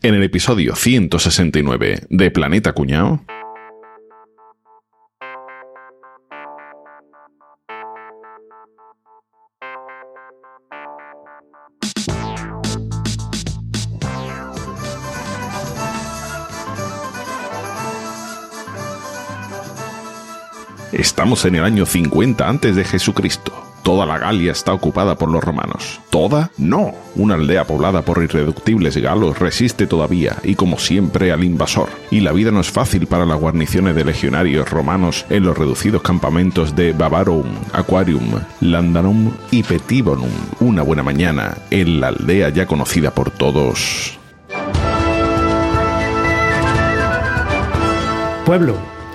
En el episodio 169 de Planeta Cuñao. Estamos en el año 50 antes de Jesucristo. Toda la Galia está ocupada por los romanos. ¿Toda? No. Una aldea poblada por irreductibles galos resiste todavía y como siempre al invasor. Y la vida no es fácil para las guarniciones de legionarios romanos en los reducidos campamentos de Bavarum, Aquarium, Landanum y Petibonum. Una buena mañana en la aldea ya conocida por todos. Pueblo,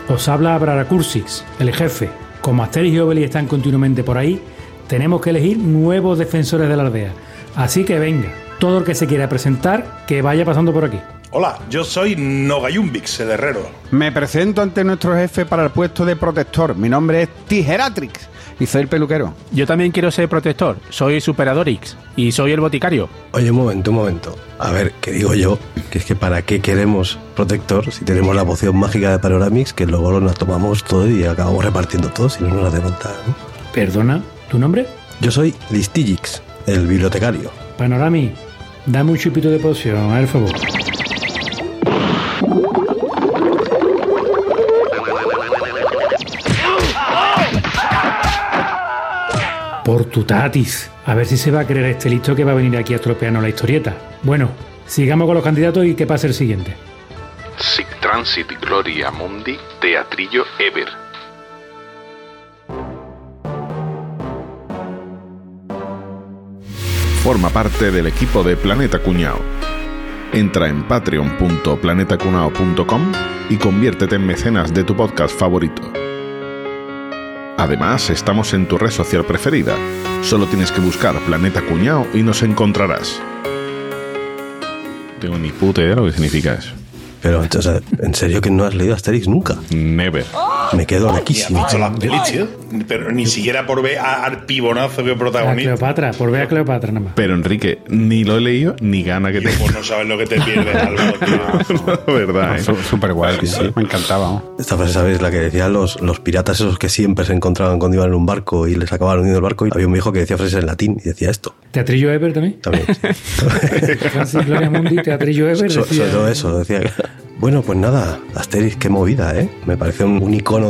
os habla Braracursix, el jefe. Como Asterix y Obelix están continuamente por ahí, tenemos que elegir nuevos defensores de la aldea. Así que venga, todo el que se quiera presentar, que vaya pasando por aquí. Hola, yo soy Nogayumbix, el herrero. Me presento ante nuestro jefe para el puesto de protector. Mi nombre es Tijeratrix y soy el peluquero. Yo también quiero ser protector. Soy Superadorix y soy el boticario. Oye, un momento, un momento. A ver, ¿qué digo yo? Que es que para qué queremos protector si tenemos la poción mágica de Panoramix que luego nos tomamos todo y acabamos repartiendo todo si no nos hace falta. ¿no? Perdona, ¿tu nombre? Yo soy Listigix, el bibliotecario. Panorami, dame un chupito de poción, a ver, favor. Por tu tatis. A ver si se va a creer este listo que va a venir aquí a estropearnos la historieta. Bueno, sigamos con los candidatos y que pase el siguiente. Sic transit gloria mundi teatrillo ever. Forma parte del equipo de Planeta Cuñao. Entra en patreon.planetacunao.com y conviértete en mecenas de tu podcast favorito. Además, estamos en tu red social preferida. Solo tienes que buscar Planeta Cuñao y nos encontrarás. Tengo ni puta idea de lo que significa eso. Pero, o sea, ¿en serio que no has leído Asterix nunca? Never. Me quedo loquísimo. Tío. Pero ni siquiera por ver a- al pibonazo que A protagonista. Cleopatra, por ver a Cleopatra nada más. Pero Enrique, ni lo he leído ni gana que te. pues no sabes lo que te pierdes, Álvaro, tío. Verdad, ¿eh? Súper guay, sí, me encantaba. ¿no? Esta frase, ¿sabes? La que decían los, los piratas esos que siempre se encontraban cuando iban en un barco y les acababan hundiendo el barco. Y había un viejo que decía frases en latín y decía esto. Teatrillo Ever también. También. sí. Gloria Mundi, Teatrillo Ever. So- decía- sobre todo eso, decía. Bueno, pues nada, Asterix, qué movida, ¿eh? Me parece un, un icono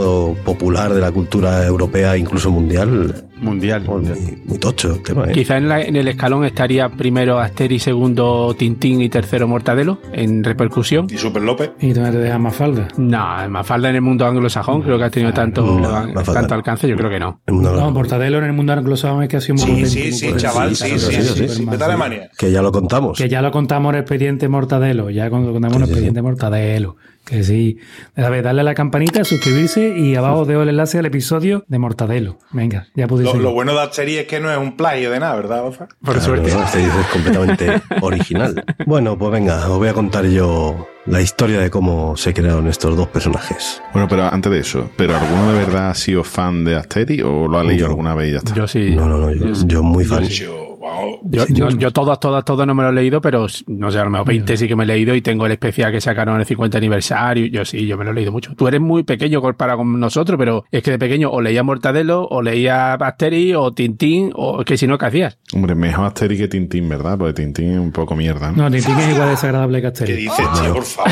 popular de la cultura europea, incluso mundial. Mundial. Muy, muy tocho el tema, ¿eh? Quizá en, la- en el escalón estaría primero Asterix, segundo Tintín y tercero Mortadelo en repercusión. Y Super López. Y tú no te dejas más falda. No, Mafalda en el mundo anglosajón creo que ha tenido tanto, No, Mafalda. tanto alcance, yo creo que no. El mundo No. Mortadelo en el mundo anglosajón es que ha sido muy Sí, sí, muy sí, chaval, sí, sí, sí, sí. sí, sí. Vete a Alemania. Que ya lo contamos. Que ya lo contamos en el expediente Mortadelo, ya cuando contamos el expediente Mortadelo. Que sí. A ver, darle a la campanita, suscribirse y abajo os dejo el enlace al episodio de Mortadelo. Venga, ya podéis Lo, bueno de Asterix es que no es un plagio de nada, ¿verdad, Bofa? Por Claro, suerte. ¿no? Asterix es completamente original. Bueno, pues venga, os voy a contar yo la historia de cómo se crearon estos dos personajes. Bueno, pero antes de eso, ¿pero alguno de verdad ha sido fan de Asterix o lo ha leído Yo. alguna vez y ya está? Yo sí. No, no, no, yo, yo muy fan. Yo, Yo, yo, yo todas, todas, todas no me lo he leído, pero no sé, a lo mejor 20 sí que me he leído y tengo el especial que sacaron en el 50 aniversario. Yo sí, yo me lo he leído mucho. Tú eres muy pequeño para con nosotros, pero es que de pequeño o leía Mortadelo, o leía Asterix, o Tintín, o es que si no, ¿qué hacías? Hombre, mejor Asterix que Tintín, ¿verdad? Porque Tintín es un poco mierda. ¿no? No, Tintín es igual de desagradable que ¿Qué Asterix. dices, tío? Por favor,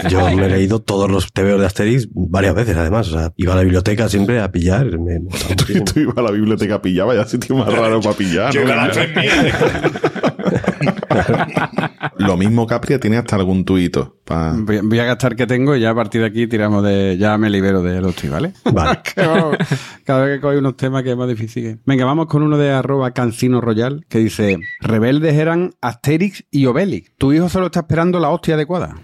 tío. Yo me he leído todos los TVOs de Asterix varias veces, además. O sea, iba a la biblioteca siempre a pillar. Me, muchísimo. Tú ibas a la biblioteca a pillar, vaya sitio más raro para pillar. Yo ¿no? Lo mismo Capria tiene hasta algún tuito. pa- Voy, voy a gastar que tengo y ya a partir de aquí tiramos de. Ya me libero de los tweets, ¿vale? Vale. Cada vez que coge unos temas que es más difícil. Venga, vamos con uno de arroba cancino royal que dice: Rebeldes eran Asterix y Obelix. Tu hijo solo está esperando la hostia adecuada.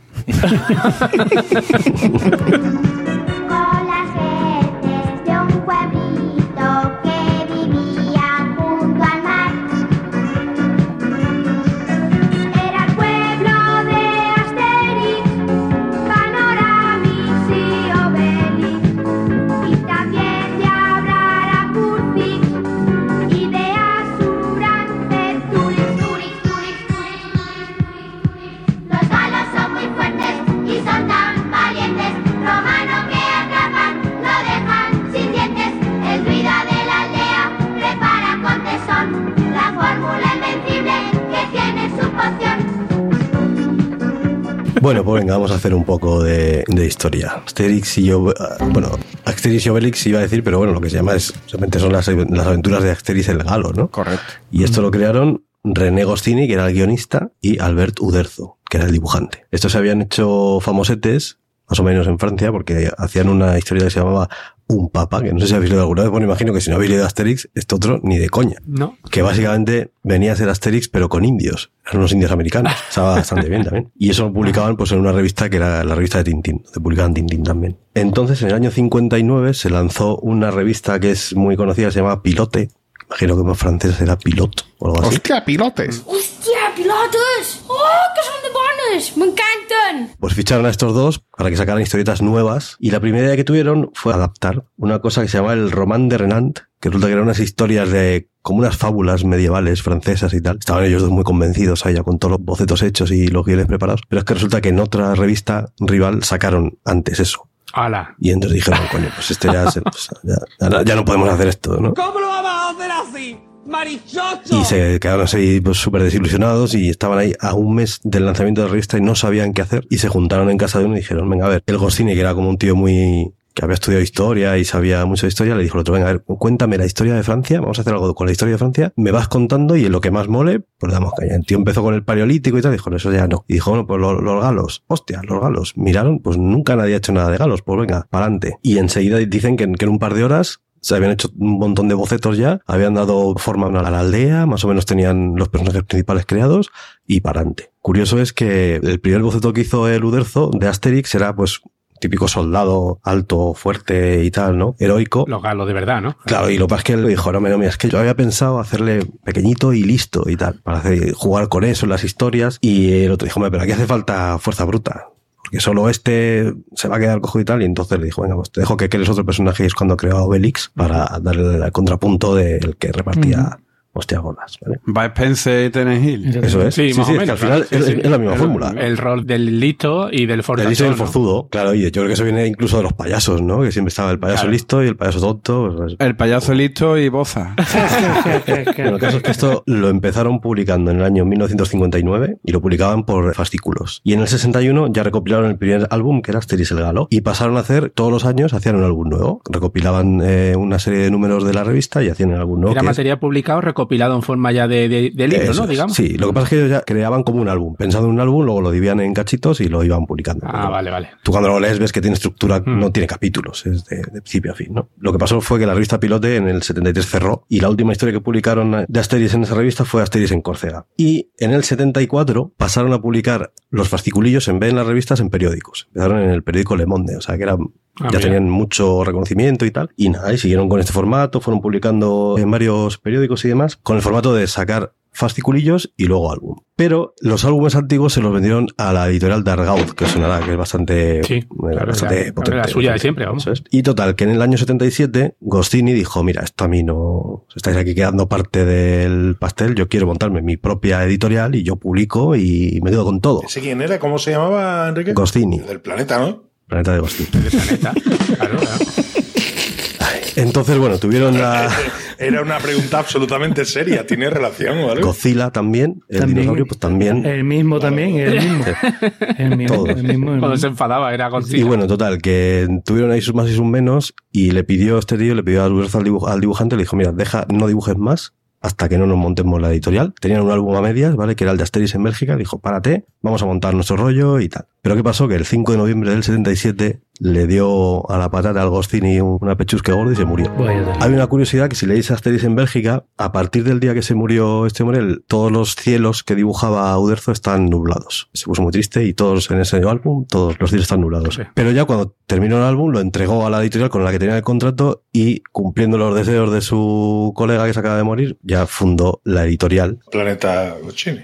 Venga, vamos a hacer un poco de, de historia. Asterix y yo, bueno, Asterix y Obelix iba a decir, pero bueno, lo que se llama es, realmente son las, las aventuras de Asterix el Galo, ¿no? Correcto. Y esto lo crearon René Goscinny, que era el guionista, y Albert Uderzo, que era el dibujante. Estos se habían hecho famosetes, más o menos en Francia, porque hacían una historia que se llamaba Un Papa, que no sé si habéis leído alguna vez, bueno, imagino que si no habéis leído Asterix, este otro ni de coña. No. Que básicamente venía a ser Asterix, pero con indios. Eran unos indios americanos. Estaba bastante bien también. Y eso lo publicaban pues en una revista que era la revista de Tintín, donde publicaban Tintín también. Entonces, en el año 59 se lanzó una revista que es muy conocida, se llama Pilote. Imagino que en francés será Pilote o algo así. ¡Hostia, pilotes! ¡Hostia, pilotos! ¡Oh, que son de ¡Me encantan! Pues ficharon a estos dos para que sacaran historietas nuevas y la primera idea que tuvieron fue adaptar una cosa que se llama el Román de Renant, que resulta que eran unas historias de como unas fábulas medievales francesas y tal. Estaban ellos dos muy convencidos ahí ya con todos los bocetos hechos y los guiones preparados, pero es que resulta que en otra revista rival sacaron antes eso. ¡Hala! Y entonces dijeron, coño, pues este ya, se- pues ya, ya- ya no podemos hacer esto, ¿no? ¿Cómo lo vamos a hacer así? Y se quedaron así pues, súper desilusionados y estaban ahí a un mes del lanzamiento de la revista y no sabían qué hacer. Y se juntaron en casa de uno y dijeron, venga, a ver, el Goscinny, que era como un tío muy que había estudiado historia y sabía mucho de historia, le dijo al otro, venga, a ver, cuéntame la historia de Francia, vamos a hacer algo con la historia de Francia, me vas contando y en lo que más mole, pues damos caña. El tío empezó con el paleolítico y tal, dijo, eso ya no. Y dijo, bueno, pues lo- los, galos, hostia, los galos. Miraron, pues nunca nadie ha hecho nada de galos, pues venga, para. Y enseguida dicen que, que en un par de horas se habían hecho un montón de bocetos ya, habían dado forma a la aldea, más o menos tenían los personajes principales creados y para adelante. Curioso es que el primer boceto que hizo el Uderzo de Asterix era pues típico soldado alto, fuerte y tal, ¿no? Heroico. Los galos de verdad, ¿no? Claro, y lo que pasa es que él dijo, no, mira, mira, es que yo había pensado hacerle pequeñito y listo y tal, para hacer, jugar con eso en las historias. Y el otro dijo, "Hombre, pero aquí hace falta fuerza bruta. Porque solo este se va a quedar cojo y tal. Y entonces le dijo, venga, pues te dejo que crees otro personaje y es cuando creó a Obelix para darle el contrapunto del que repartía hostia gordas, ¿vale? Va Spencer y Tennis Hill. Eso es. Sí, Sí, más sí, o es que al final claro, es, sí, sí. es la misma El- fórmula. El rol del listo y del El fortachón. listo y el ¿no? forzudo, claro, y yo creo que eso viene incluso de los payasos, ¿no? Que siempre estaba el payaso Claro. listo y el payaso tonto. pues, El payaso listo y boza. Bueno, el caso es que esto lo empezaron publicando en el año 1959 y lo publicaban por fascículos. Y en el 61 ya recopilaron el primer álbum, que era Asterix el Galo, y pasaron a hacer, todos los años, hacían un álbum nuevo. Recopilaban eh, una serie de números de la revista y hacían el álbum nuevo. Era es- material publicado recopilado en forma ya de, de, de libro, Eso ¿no? Digamos. Sí, lo que pasa es que ellos ya creaban como un álbum. Pensando en un álbum, luego lo dividían en cachitos y lo iban publicando. Ah, vale, vale. Tú cuando lo lees ves que tiene estructura, Mm. no tiene capítulos, es de, de principio a fin, ¿no? Lo que pasó fue que la revista Pilote en el 73 cerró y la última historia que publicaron de Asterix en esa revista fue Asterix en Córcega. Y en el 74 pasaron a publicar los fasciculillos en vez de en las revistas en periódicos. Empezaron en el periódico Le Monde, o sea que era, Ah, ya mira. tenían mucho reconocimiento y tal. Y nada, y siguieron con este formato, fueron publicando en varios periódicos y demás, con el formato de sacar fasciculillos y luego álbum. Pero los álbumes antiguos se los vendieron a la editorial Dargaud, que sonará, que es bastante, Sí, eh, claro, bastante la- potente. la suya de siempre, vamos. Y total, que en el año 77, Goscinny dijo, mira, esto a mí no, estáis aquí quedando parte del pastel, yo quiero montarme mi propia editorial y yo publico y me quedo con todo. ¿Ese quién era? ¿Cómo se llamaba, Enrique? Goscinny, Del planeta, ¿no? Planeta de. De planeta. Claro, claro. Entonces, bueno, tuvieron la Era una pregunta absolutamente seria. ¿Tiene relación, vale? Godzilla también, el También. dinosaurio, pues también. El mismo también, el mismo. El mismo, Todos. el mismo, el Cuando se enfadaba era con Y bueno, total, que tuvieron ahí sus más y sus menos y le pidió este tío, le pidió al, al, dibuj- al dibujante, le dijo, mira, deja, no dibujes más hasta que no nos montemos la editorial. Tenían un álbum a medias, ¿vale? Que era el de Asterix en Bélgica. Dijo, párate, vamos a montar nuestro rollo y tal. Pero ¿qué pasó? Que el 5 de noviembre del 77 le dio a la patata al Goscinny una pechusque gorda y se murió. Hay una curiosidad que si leéis Asterix en Bélgica, a partir del día que se murió este hombre, el- todos los cielos que dibujaba Uderzo están nublados. Se puso muy triste y todos en ese álbum, todos los cielos están nublados. Sí. Pero ya cuando terminó el álbum, lo entregó a la editorial con la que tenía el contrato y cumpliendo los deseos de su colega que se acaba de morir, ya fundó la editorial. Planeta Chini.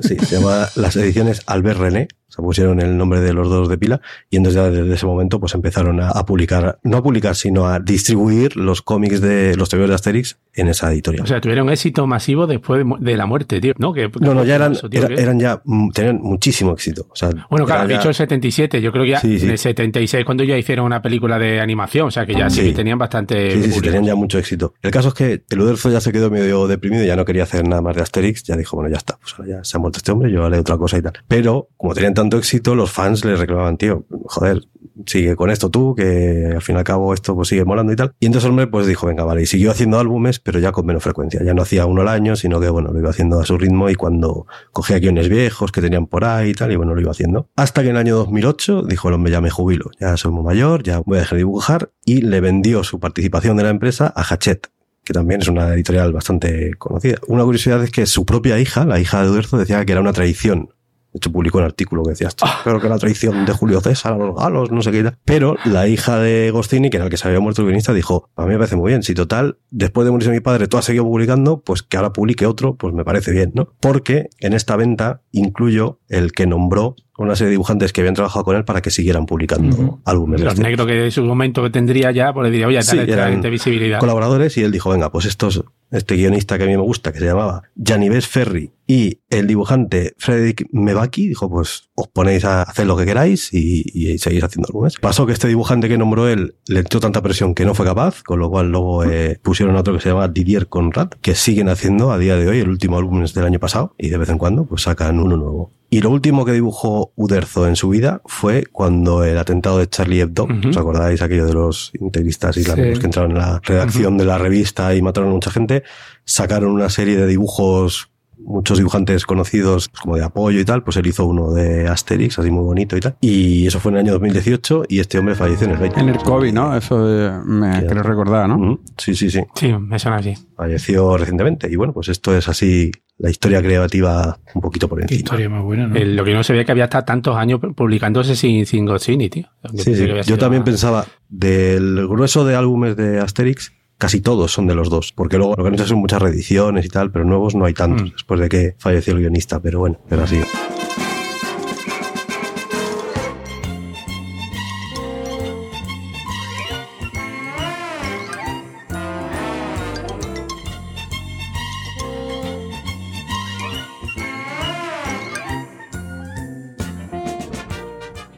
Sí, se llama las ediciones Albert René. Se pusieron el nombre de los dos de pila y entonces ya desde ese momento pues empezaron a, a publicar, no a publicar, sino a distribuir los cómics de los tebeos de Asterix en esa editorial. O sea, tuvieron éxito masivo después de, la muerte, tío. No, que, no, no, ya eran, eso, tío, era- que- eran ya, mm, tenían muchísimo éxito. O sea, Bueno, claro, has ya- dicho el 77. Yo creo que ya Sí, sí. en el 76, cuando ya hicieron una película de animación, o sea, que ya sí, tenían bastante. Sí, sí, tenían ya mucho éxito. El caso es que el Uderzo ya se quedó medio deprimido, ya no quería hacer nada más de Asterix, ya dijo, bueno, ya está, pues ahora ya se ha muerto este hombre, yo haré otra cosa y tal. Pero, como tenían tanto éxito, los fans le reclamaban, tío, joder, sigue con esto tú, que al fin y al cabo esto pues sigue molando y tal. Y entonces el hombre pues dijo, venga, vale, y siguió haciendo álbumes, pero ya con menos frecuencia. Ya no hacía uno al año, sino que bueno, lo iba haciendo a su ritmo y cuando cogía guiones viejos que tenían por ahí y tal, y bueno, lo iba haciendo. Hasta que en el año 2008 dijo el hombre, ya me jubilo, ya soy muy mayor, ya voy a dejar de dibujar, y le vendió su participación de la empresa a Hachette que también es una editorial bastante conocida. Una curiosidad es que su propia hija, la hija de Uderzo, decía que era una traición. De hecho, publicó un artículo que decía, "Esto, creo que la traición de Julio César a los galos, no sé qué. y tal". Pero la hija de Gostini, que era el que se había muerto el guionista, dijo, a mí me parece muy bien. Si total, después de morirse mi padre, tú has seguido publicando, pues que ahora publique otro, pues me parece bien, ¿no? Porque en esta venta incluyo el que nombró una serie de dibujantes que habían trabajado con él para que siguieran publicando álbumes. Los este. negros que en su momento que tendría ya, pues le diría, oye, Sí, eran gente visibilidad. colaboradores y él dijo, venga, pues estos, este guionista que a mí me gusta, que se llamaba Janives Ferry y el dibujante Frederick Mebaki, dijo, pues os ponéis a hacer lo que queráis y, y seguís haciendo álbumes. Pasó que este dibujante que nombró él le entró tanta presión que no fue capaz, con lo cual luego eh, pusieron otro que se llama Didier Conrad, que siguen haciendo a día de hoy, el último álbum es del año pasado, y de vez en cuando pues sacan uno nuevo. Y lo último que dibujó Uderzo en su vida fue cuando el atentado de Charlie Hebdo, ¿os acordáis aquello de los integristas islámicos Sí. que entraron en la redacción de la revista y mataron a mucha gente? Sacaron una serie de dibujos, muchos dibujantes conocidos como de apoyo y tal, pues él hizo uno de Asterix, así muy bonito y tal. Y eso fue en el año 2018 y este hombre falleció en el 20. En el COVID, ¿no? Eso eh, me creo recordar, ¿no? Sí, sí, sí. Sí, me suena así. Falleció recientemente. Y bueno, pues esto es así la historia creativa un poquito por Qué encima. historia más buena, ¿no? El- lo que no se veía que había hasta tantos años publicándose sin, sin Goscinny, tío. Yo Sí, sí. Yo también pensaba, del grueso de álbumes de Asterix, casi todos son de los dos, porque luego lo que han hecho son muchas reediciones y tal, pero nuevos no hay tantos, Mm. después de que falleció el guionista, pero bueno, pero así.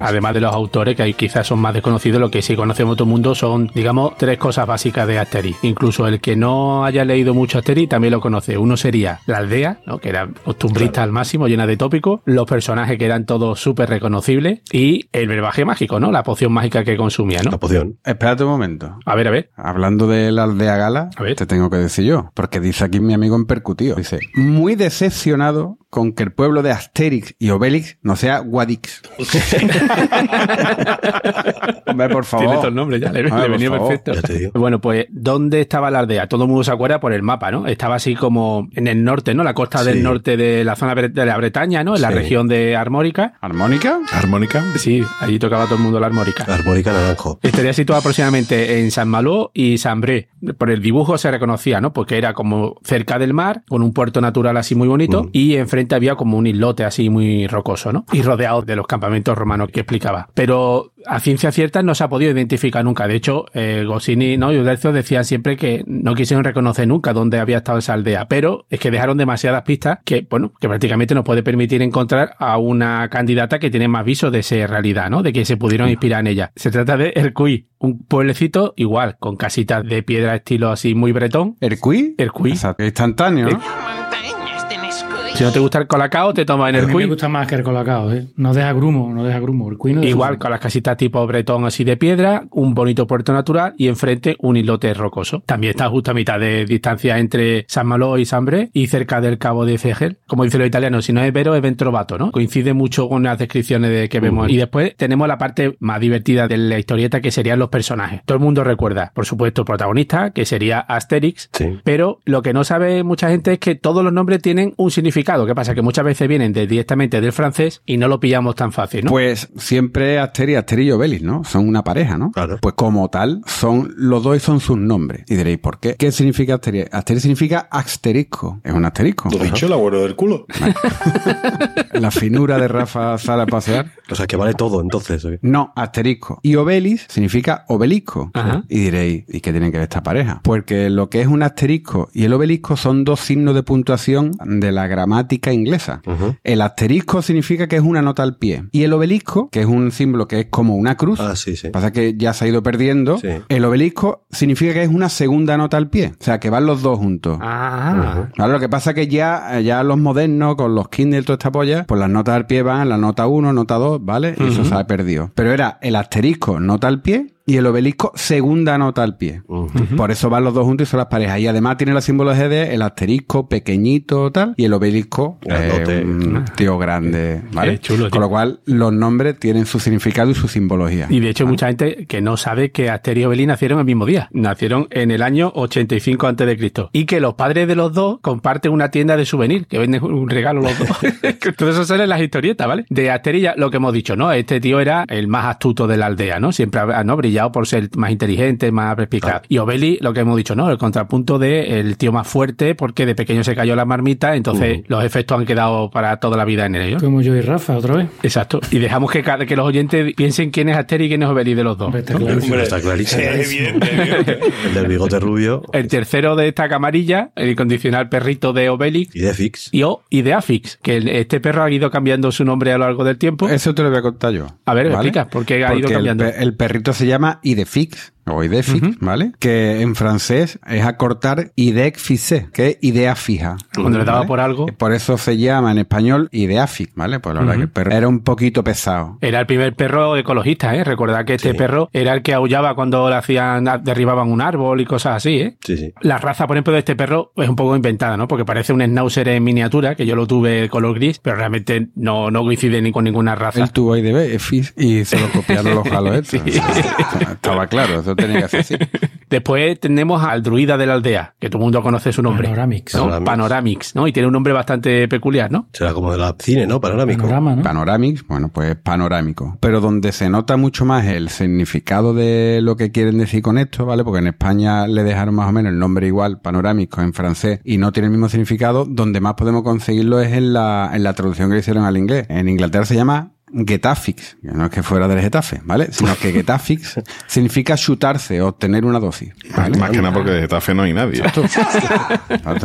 Además de los autores, que ahí quizás son más desconocidos, lo que sí conocemos todo el mundo son, digamos, tres cosas básicas de Asterix. Incluso el que no haya leído mucho Asterix también lo conoce. Uno sería la aldea, ¿no? que era costumbrista al máximo, llena de tópicos, los personajes que eran todos súper reconocibles y el verbaje mágico, ¿no? La poción mágica que consumía, ¿no? La poción. Espérate un momento. A ver, a ver. Hablando de la aldea gala, A ver. te tengo que decir yo, porque dice aquí mi amigo en percutido. Dice, muy decepcionado con que el pueblo de Asterix y Obelix no sea Guadix. Hombre, por favor. Tiene estos nombres ya, le, Hombre, le por venía perfecto. Bueno, pues, ¿dónde estaba la aldea? Todo el mundo se acuerda por el mapa, ¿no? Estaba así como en el norte, ¿no? La costa Sí. del norte de la zona de la Bretaña, ¿no? En la región de Armórica. ¿Armónica? ¿Armónica? Sí, allí tocaba todo el mundo la armórica. Armónica Naranjo. Estaría situado aproximadamente en San Malo y San Bré. Por el dibujo se reconocía, ¿no? Porque era como cerca del mar, con un puerto natural así muy bonito, Mm. y enfrente había como un islote así muy rocoso, ¿no? Y rodeado de los campamentos romanos que explicaba. Pero a ciencia cierta no se ha podido identificar nunca. De hecho, eh, Goscinny ¿no? y Uderzo decían siempre que no quisieron reconocer nunca dónde había estado esa aldea, pero es que dejaron demasiadas pistas que, bueno, que prácticamente nos puede permitir encontrar a una candidata que tiene más viso de ser realidad, ¿no? De que se pudieron inspirar en ella. Se trata de Ercuy, un pueblecito igual, con casitas de piedra estilo así muy bretón. Ercuí. Exacto, instantáneo, ¿no? Si no te gusta el colacao, te tomas en A mí me gusta más que el colacao, ¿eh? No deja grumo, no deja grumo. El cuino Igual, con las casitas tipo bretón así de piedra, un bonito puerto natural y enfrente un islote rocoso. También está justo a mitad de distancia entre San Malo y San Bré y cerca del cabo de Fegel. Como dicen los italianos, si no es Vero, es Ventrovato, ¿no? Coincide mucho con las descripciones de que vemos. Y después tenemos la parte más divertida de la historieta que serían los personajes. Todo el mundo recuerda, por supuesto, el protagonista, que sería Asterix, Sí. pero lo que no sabe mucha gente es que todos los nombres tienen un significado. ¿Qué pasa? Que muchas veces vienen de- directamente del francés y no lo pillamos tan fácil, ¿no? Pues siempre Asterix, Asterix y Obelix, ¿no? Son una pareja, ¿no? Claro. Pues como tal, son los dos y son sus nombres. Y diréis, ¿por qué? ¿Qué significa Asterix? Asterix significa asterisco. Es un asterisco. Lo dicho, el abuelo del culo. La finura de Rafa sale a pasear. O sea, que vale todo entonces. No, asterisco. Y obelis significa obelisco. Ajá. Y diréis, ¿y qué tiene que ver esta pareja? Porque lo que es un asterisco y el obelisco son dos signos de puntuación de la gramática gramática inglesa. El asterisco significa que es una nota al pie. Y el obelisco, que es un símbolo que es como una cruz, Ah, sí, sí. pasa que ya se ha ido perdiendo, Sí. el obelisco significa que es una segunda nota al pie. O sea, que van los dos juntos. Ah. Claro, lo que pasa es que ya, ya los modernos, con los Kindle y toda esta polla, pues las notas al pie van en la nota 1, nota 2, ¿vale? Y eso se ha perdido. Pero era el asterisco, nota al pie, y el obelisco, segunda nota al pie. Por eso van los dos juntos y son las parejas. Y además tiene la simbología de el asterisco pequeñito, tal, y el obelisco, eh, un tío grande, ¿vale? Qué chulo. Con lo cual, los nombres tienen su significado y su simbología. Y de hecho, hay mucha gente que no sabe que Asterix y Obelix nacieron el mismo día. Nacieron en el año 85 a.C. Y que los padres de los dos comparten una tienda de souvenir, que venden un regalo los dos. Todo eso sale en las historietas, ¿vale? De Asterix, ya lo que hemos dicho, ¿no? Este tío era el más astuto de la aldea, ¿no? Siempre ha ¿no? Brillado por ser más inteligente, más perspicaz. Y Obelix, lo que hemos dicho, ¿no? El contrapunto de el tío más fuerte, porque de pequeño se cayó la marmita, entonces los efectos han quedado para toda la vida en él. ¿no? Como yo y Rafa, otra vez. Exacto. Y dejamos que, cada- que los oyentes piensen quién es Asterix y quién es Obelix de los dos. Está ¿no? clarísimo. Hombre, Está clarísimo. El del bigote rubio El tercero de esta camarilla, el incondicional perrito de Obelix. y de Fix. Y, o, y de Afix, que este perro ha ido cambiando su nombre a lo largo del tiempo. Eso te lo voy a contar yo. A ver, explica, ¿por qué ha ido Porque el cambiando? El, perrito se llama Idefix, o Idefix, ¿vale? Que en francés es acortar idec fixé, que es idea fija. Cuando le daba por algo. Por eso se llama en español idea fix, ¿vale? Pues la verdad que el perro era un poquito pesado. Era el primer perro ecologista, ¿eh? Recordad que este Sí. perro era el que aullaba cuando le hacían, derribaban un árbol y cosas así, ¿eh? Sí, sí. La raza, por ejemplo, de este perro es un poco inventada, ¿no? Porque parece un schnauzer en miniatura, que yo lo tuve de color gris, pero realmente no, no coincide ni con ninguna raza. Él tuvo IDFix y se lo copiaron los galos estos. Sí. Estaba claro, eso tenía que ser así. Después tenemos al druida de la aldea, que todo el mundo conoce su nombre. Panoramix. ¿no? Panoramix. Panoramix, ¿no? Y tiene un nombre bastante peculiar, ¿no? Será como de la cine, ¿no? Panorámico. Panorama, ¿no? Panoramix, bueno, pues panorámico. Pero donde se nota mucho más el significado de lo que quieren decir con esto, ¿vale? Porque en España le dejaron más o menos el nombre igual, panorámico, en francés, y no tiene el mismo significado, donde más podemos conseguirlo es en la, en la traducción que le hicieron al inglés. En Inglaterra se llama Getafix, que no es que fuera del Getafe, ¿vale? Sino que Getafix significa chutarse, obtener una dosis, ¿vale? Más que nada porque de Getafe no hay nadie. Esto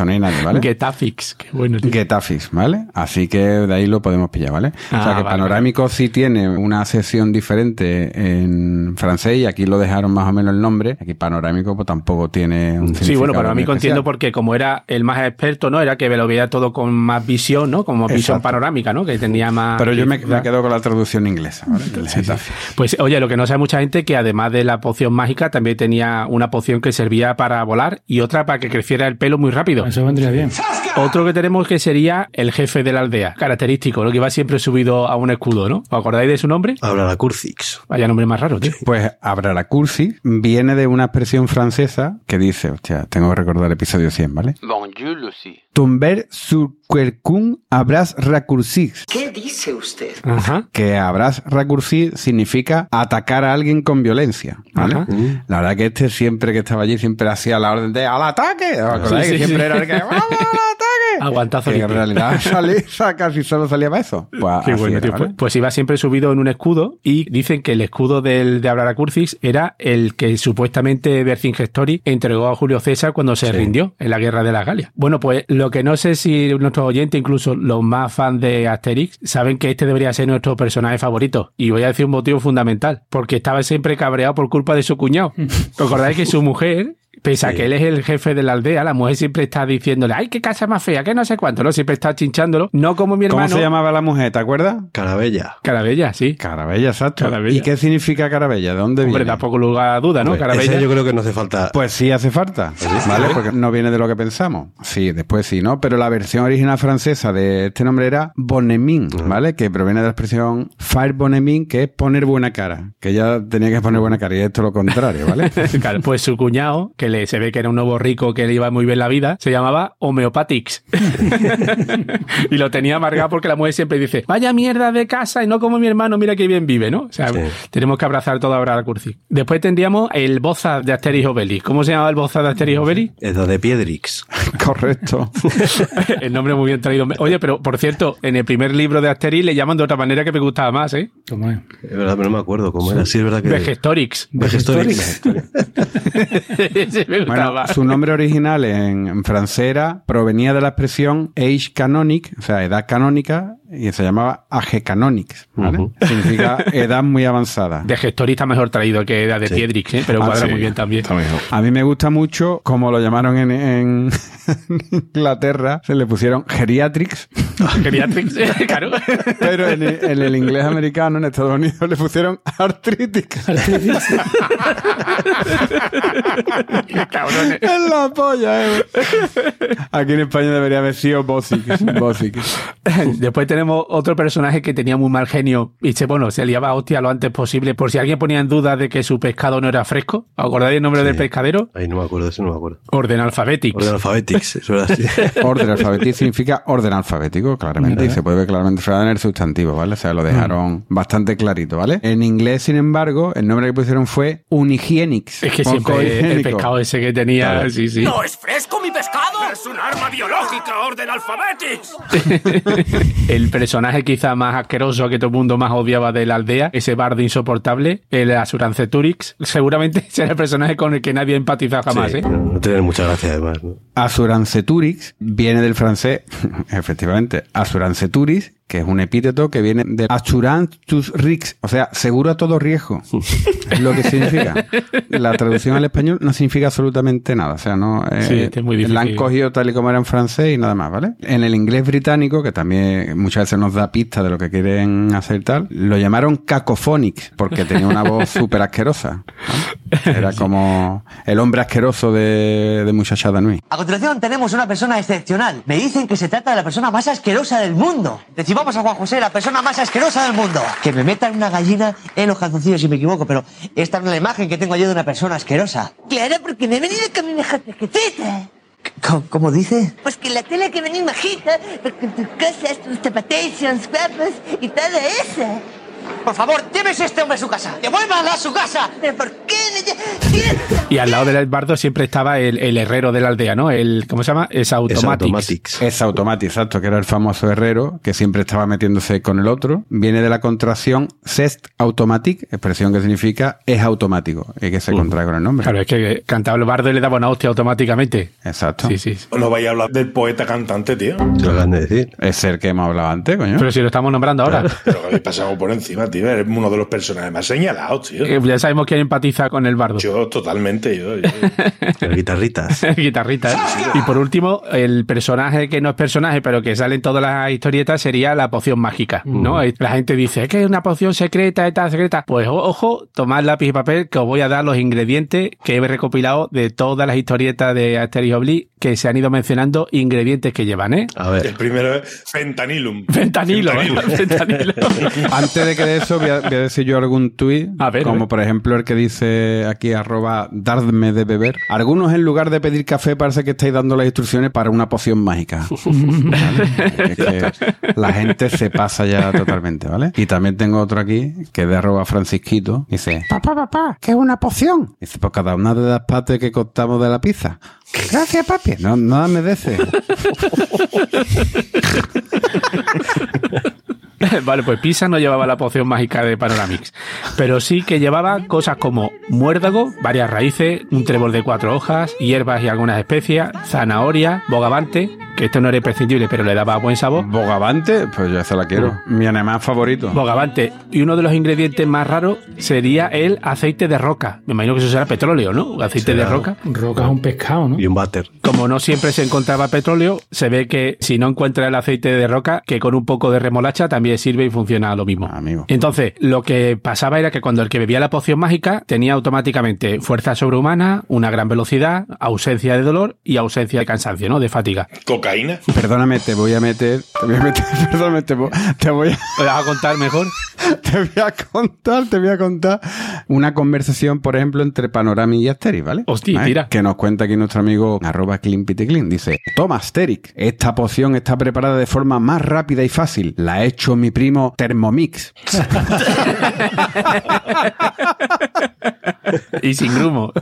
no hay nadie, ¿vale? Getafix, qué bueno. tío. Getafix, ¿vale? Así que de ahí lo podemos pillar, ¿vale? Ah, o sea que vale, Panorámico sí tiene una sección diferente en francés y aquí lo dejaron más o menos el nombre. Aquí Panorámico pues tampoco tiene un Sí, bueno, muy entiendo porque como era el más experto, ¿no? Era que lo veía todo con más visión, ¿no? Como visión Exacto. panorámica, ¿no? Que tenía más... Pero yo me, me quedo con la traducción inglesa. Pues oye, lo que no sabe mucha gente que además de la poción mágica también tenía una poción que servía para volar y otra para que creciera el pelo muy rápido. Eso vendría bien. Otro que tenemos que sería el jefe de la aldea, característico, lo que va siempre subido a un escudo, ¿no? ¿Os acordáis de su nombre? Habla la Curcix. Vaya nombre más raro, tío. Pues Abraracursi viene de una expresión francesa que dice, hostia, tengo que recordar el episodio 100, ¿vale? Bonjour, Lucy. Tomber sur quelqu'un abras raccourcis. ¿Qué dice usted? Ajá. que abras raccourci significa atacar a alguien con violencia, ¿vale? Ajá. La verdad que este siempre que estaba allí siempre hacía la orden de ¡al ataque! ¿Os acordáis? Sí, que sí, siempre sí. era el que ¡vamos al ataque! Aguantazo Que en realidad salí- sa- casi solo salía para eso. Pues Qué bueno, era, tío. ¿vale? Pues, iba siempre subido en un escudo y dicen que el escudo del, de Abraracurcis era el que supuestamente Vercingetorix entregó a Julio César cuando se rindió en la guerra de las Galias. Bueno, pues lo que no sé si nuestros oyentes, incluso los más fans de Asterix, saben que este debería ser nuestro personaje favorito. Y voy a decir un motivo fundamental, porque estaba siempre cabreado por culpa de su cuñado. ¿Recordáis que su mujer... Pese a que él es el jefe de la aldea, la mujer siempre está diciéndole, ay, qué casa más fea, que no sé cuánto, ¿no? Siempre está chinchándolo. No como mi ¿Cómo hermano. se llamaba la mujer? ¿Te acuerdas? Carabella. Carabella, sí. Carabella, exacto. Carabella. ¿Y qué significa Carabella? ¿De dónde Hombre, viene? da poco lugar a duda, ¿no? Pues Carabella. ese yo creo que no hace falta. Pues sí hace falta, ¿vale? Porque no viene de lo que pensamos. Sí, después sí, ¿no? Pero la versión original francesa de este nombre era Bonnemin, ¿vale? Que proviene de la expresión faire bonnemin, que es poner buena cara. Que ella tenía que poner buena cara y esto lo contrario, ¿vale? Claro, pues su cuñado, que le, se ve que era un nuevo rico que le iba muy bien la vida, se llamaba Homeopatix. y lo tenía amargado porque la mujer siempre dice, vaya mierda de casa y no como mi hermano, mira qué bien vive, ¿no? O sea, Sí. tenemos que abrazar todo ahora a Curci. Después tendríamos el boza de Asterix Obelix. ¿Cómo se llamaba el boza de Asterix Obelix? Es la de Piedrix. Correcto. el nombre muy bien traído. Oye, pero por cierto, en el primer libro de Asterix le llaman de otra manera que me gustaba más, ¿eh? ¿Cómo es? Es verdad, pero no me acuerdo cómo era. Sí, es verdad que. Vegestorix. Vegestorix. Ese Bueno, su nombre original en, en francés era, provenía de la expresión age canonic, o sea, edad canónica, y se llamaba age. Ujú. Significa edad muy avanzada. De gestor está mejor traído que de, de Sí. Piedrix, ¿eh? pero Ah, cuadra sí. muy bien también. A mí me gusta mucho como lo llamaron en, en Inglaterra, se le pusieron geriatrics, Geriatrix, eh, claro. pero en, en el inglés americano, en Estados Unidos, le pusieron. Qué cabrones. Es la polla, eh. Aquí en España debería haber sido. Bosic. Después tenemos otro personaje que tenía muy mal genio y se, bueno, se liaba a hostia lo antes posible por si alguien ponía en duda de que su pescado no era fresco. ¿Os acordáis el nombre Sí. del pescadero? Ahí no me acuerdo, ese no me acuerdo. Orden Alphabetics. Orden Alphabetics, eso era así. Orden alfabético significa orden alfabético, claramente, y se puede ver claramente en el sustantivo, ¿vale? O sea, lo dejaron bastante clarito, ¿vale? En inglés, sin embargo, el nombre que pusieron fue Unihygienics. Es que siempre el pescado ese que tenía, Claro. sí, sí. ¡No es fresco mi pescado! ¡Es un arma biológica, orden alfabetics! el personaje quizá más asqueroso que todo el mundo más odiaba de la aldea, ese bardo insoportable, el Asuranceturix, seguramente será el personaje con el que nadie empatiza jamás, Sí, ¿eh? no, no tiene mucha gracia además. ¿no? Asuranceturix viene del francés, efectivamente, Asuranceturix, que es un epíteto que viene de Assurantus Rix, o sea, seguro a todo riesgo. es lo que significa. La traducción al español no significa absolutamente nada, o sea, no eh, Sí, este es muy la han difícil. cogido tal y como era en francés y nada más, ¿vale? En el inglés británico, que también muchas veces nos da pistas de lo que quieren hacer tal, lo llamaron cacophonics, porque tenía una voz súper asquerosa. Era como el hombre asqueroso de, de Muchachada Nui. A continuación tenemos una persona excepcional. Me dicen que se trata de la persona más asquerosa del mundo. Decimos a Juan José, la persona más asquerosa del mundo. Que me metan una gallina en los calzoncillos si me equivoco, pero esta no es la imagen que tengo yo de una persona asquerosa. Claro, porque me he venido con mi mejor tarjetita. ¿Cómo, cómo dice? Pues que la tela que venís majita, con tus cosas, tus zapatations, guapos y todo eso. Por favor, llévese este hombre a su casa. ¡Devuélvala a su casa! ¿Pero por qué? Y al lado del bardo siempre estaba el, el herrero de la aldea, ¿no? El, ¿cómo se llama? Es Automatics. Es Automatics, exacto, que era el famoso herrero que siempre estaba metiéndose con el otro. Viene de la contracción Sest Automatic, expresión que significa es automático y que se contrae con el nombre. Claro, es que cantaba el bardo y le daba una hostia automáticamente. Exacto. Sí, sí. No vaya a hablar del poeta cantante, tío. Lo de decir. Es el que hemos hablado antes, coño. Pero si lo estamos nombrando ahora. Pero que habéis pasado por encima, tío. Eres uno de los personajes más señalados, tío. Eh, ya sabemos quién empatiza con el bardo. Yo totalmente, yo. yo. Las guitarritas. Guitarrita. ¿eh? Y por último, el personaje que no es personaje, pero que sale en todas las historietas sería la poción mágica, ¿no? La gente dice, es que es una poción secreta, esta secreta. Pues ojo, tomad lápiz y papel que os voy a dar los ingredientes que he recopilado de todas las historietas de Asterix Obli que se han ido mencionando ingredientes que llevan, ¿eh? A ver. El primero es Fentanilum. Fentanilo, ¿eh? Fentanilo. Antes de que de eso voy a, voy a decir yo algún tuit, A ver, a como por ejemplo el que dice aquí arroba dadme de beber. Algunos en lugar de pedir café parece que estáis dando las instrucciones para una poción mágica. ¿Vale? Es que la gente se pasa ya totalmente, ¿vale? Y también tengo otro aquí que es de arroba francisquito. Dice, papá, papá, ¿qué es una poción? Dice, pues cada una de las partes que cortamos de la pizza. Gracias, papi. No, no me deces. vale, pues Pisa no llevaba la poción mágica de Panoramix, pero sí que llevaba cosas como muérdago, varias raíces, un trébol de cuatro hojas, hierbas y algunas especias, zanahoria, bogavante, que esto no era imprescindible, pero le daba buen sabor. Bogavante, pues yo esa la quiero. Mi animal favorito. Bogavante. Y uno de los ingredientes más raros sería el aceite de roca. Me imagino que eso será petróleo, ¿no? Aceite de roca. Roca es un pescado, ¿no? Y un váter. Como no siempre se encontraba petróleo, se ve que si no encuentra el aceite de roca, que con un poco de remolacha también sirve y funciona lo mismo. Amigo. Entonces, lo que pasaba era que cuando el que bebía la poción mágica tenía automáticamente fuerza sobrehumana, una gran velocidad, ausencia de dolor y ausencia de cansancio, ¿no? De fatiga. Cocaína. Perdóname, te voy a meter, te voy a meter, perdóname, te, vo- te voy a, ¿Me vas a contar mejor? te voy a contar, te voy a contar una conversación, por ejemplo, entre Panorami y Asterix, ¿vale? Hostia, ¿Vale? tira. Que nos cuenta aquí nuestro amigo arroba clean Dice, toma Asterix, esta poción está preparada de forma más rápida y fácil. La ha hecho mi primo Thermomix. y sin grumo.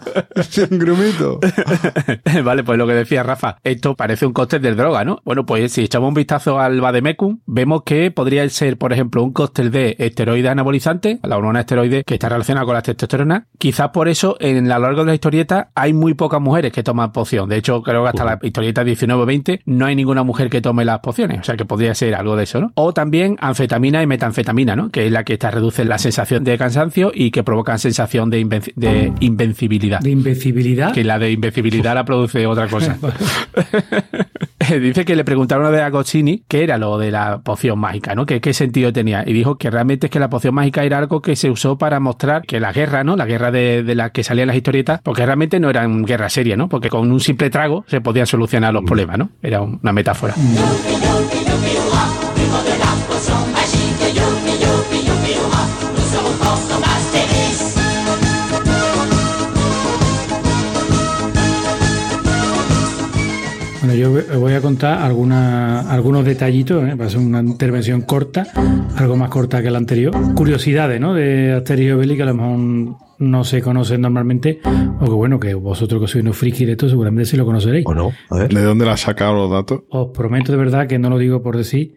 Sin grumito. vale, pues lo que decía Rafa, esto parece un cóctel de droga, ¿no? Bueno, pues si echamos un vistazo al Vademecum, vemos que podría ser, por ejemplo, un cóctel de esteroide anabolizante, la hormona esteroide que está relacionada con la testosterona. Quizás por eso, en a lo largo de la historieta, hay muy pocas mujeres que toman poción. De hecho, creo que hasta la historieta 19-20 no hay ninguna mujer que tome las pociones. O sea que podría ser algo de eso, ¿no? O también anfetamina y metanfetamina, ¿no? Que es la que esta reduce la sensación de cansancio y que provoca sensación de, invenci- de invencibilidad. De invencibilidad. Que la de invencibilidad la produce otra cosa. Dice que le preguntaron a Goscinny qué era lo de la poción mágica, ¿no? Que qué sentido tenía. Y dijo que realmente es que la poción mágica era algo que se usó para mostrar que la guerra, ¿no? La guerra de, de la que salían las historietas, porque realmente no eran guerra seria, ¿no? Porque con un simple trago se podían solucionar los problemas, ¿no? Era una metáfora. Yo os voy a contar alguna- algunos detallitos, ¿eh? va a ser una intervención corta, algo más corta que la anterior. Curiosidades, ¿no? De Asterix y Obelix que a lo mejor no se conocen normalmente, o que bueno, que vosotros que sois unos frikis de esto seguramente sí lo conoceréis. ¿O no? A ver. ¿De dónde le has sacado los datos? Os prometo de verdad que no lo digo por decir,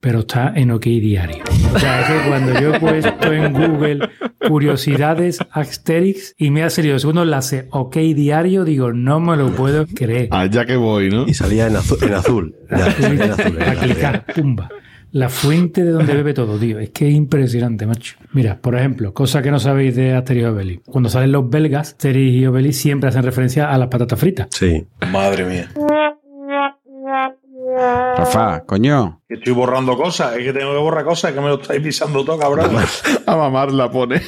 pero está en OK Diario. O sea, es que cuando yo he puesto en Google curiosidades Asterix y me ha salido segundo enlace OK Diario, digo, no me lo puedo creer. Allá que voy, ¿no? Y salía en azul. En azul. Ya, salía en azul. a clicar, pumba. La fuente de donde bebe todo, tío. Es que es impresionante, macho. Mira, por ejemplo, cosa que no sabéis de Asterix y Obelix. Cuando salen los belgas, Asterix y Obelix siempre hacen referencia a las patatas fritas. Sí. Madre mía. Rafa, coño. Que Estoy borrando cosas, es que tengo que borrar cosas, que me lo estáis pisando todo, cabrón. A mamar la pone.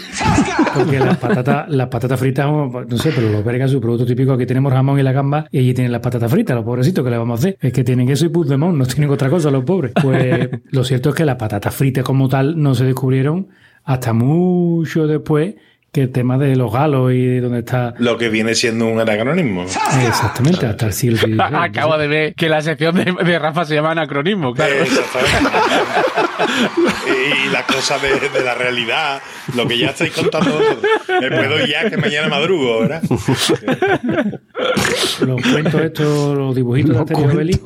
Porque las patatas, las patatas fritas, no sé, pero los belgas, su producto típico, aquí tenemos jamón y la gamba, y allí tienen las patatas fritas, los pobrecitos, que le vamos a hacer? Es que tienen eso y Puigdemont, no tienen otra cosa los pobres. Pues lo cierto es que las patatas fritas como tal no se descubrieron hasta mucho después que el tema de los galos y donde está... Lo que viene siendo un anacronismo. Exactamente, hasta el siglo XVI. Acabo de ver que la sección de, de Rafa se llama anacronismo, claro. Y las cosas de, de la realidad, lo que ya estáis contando vosotros. Me puedo ir ya que mañana madrugo, ¿verdad? Los cuentos estos, los dibujitos de Obelix,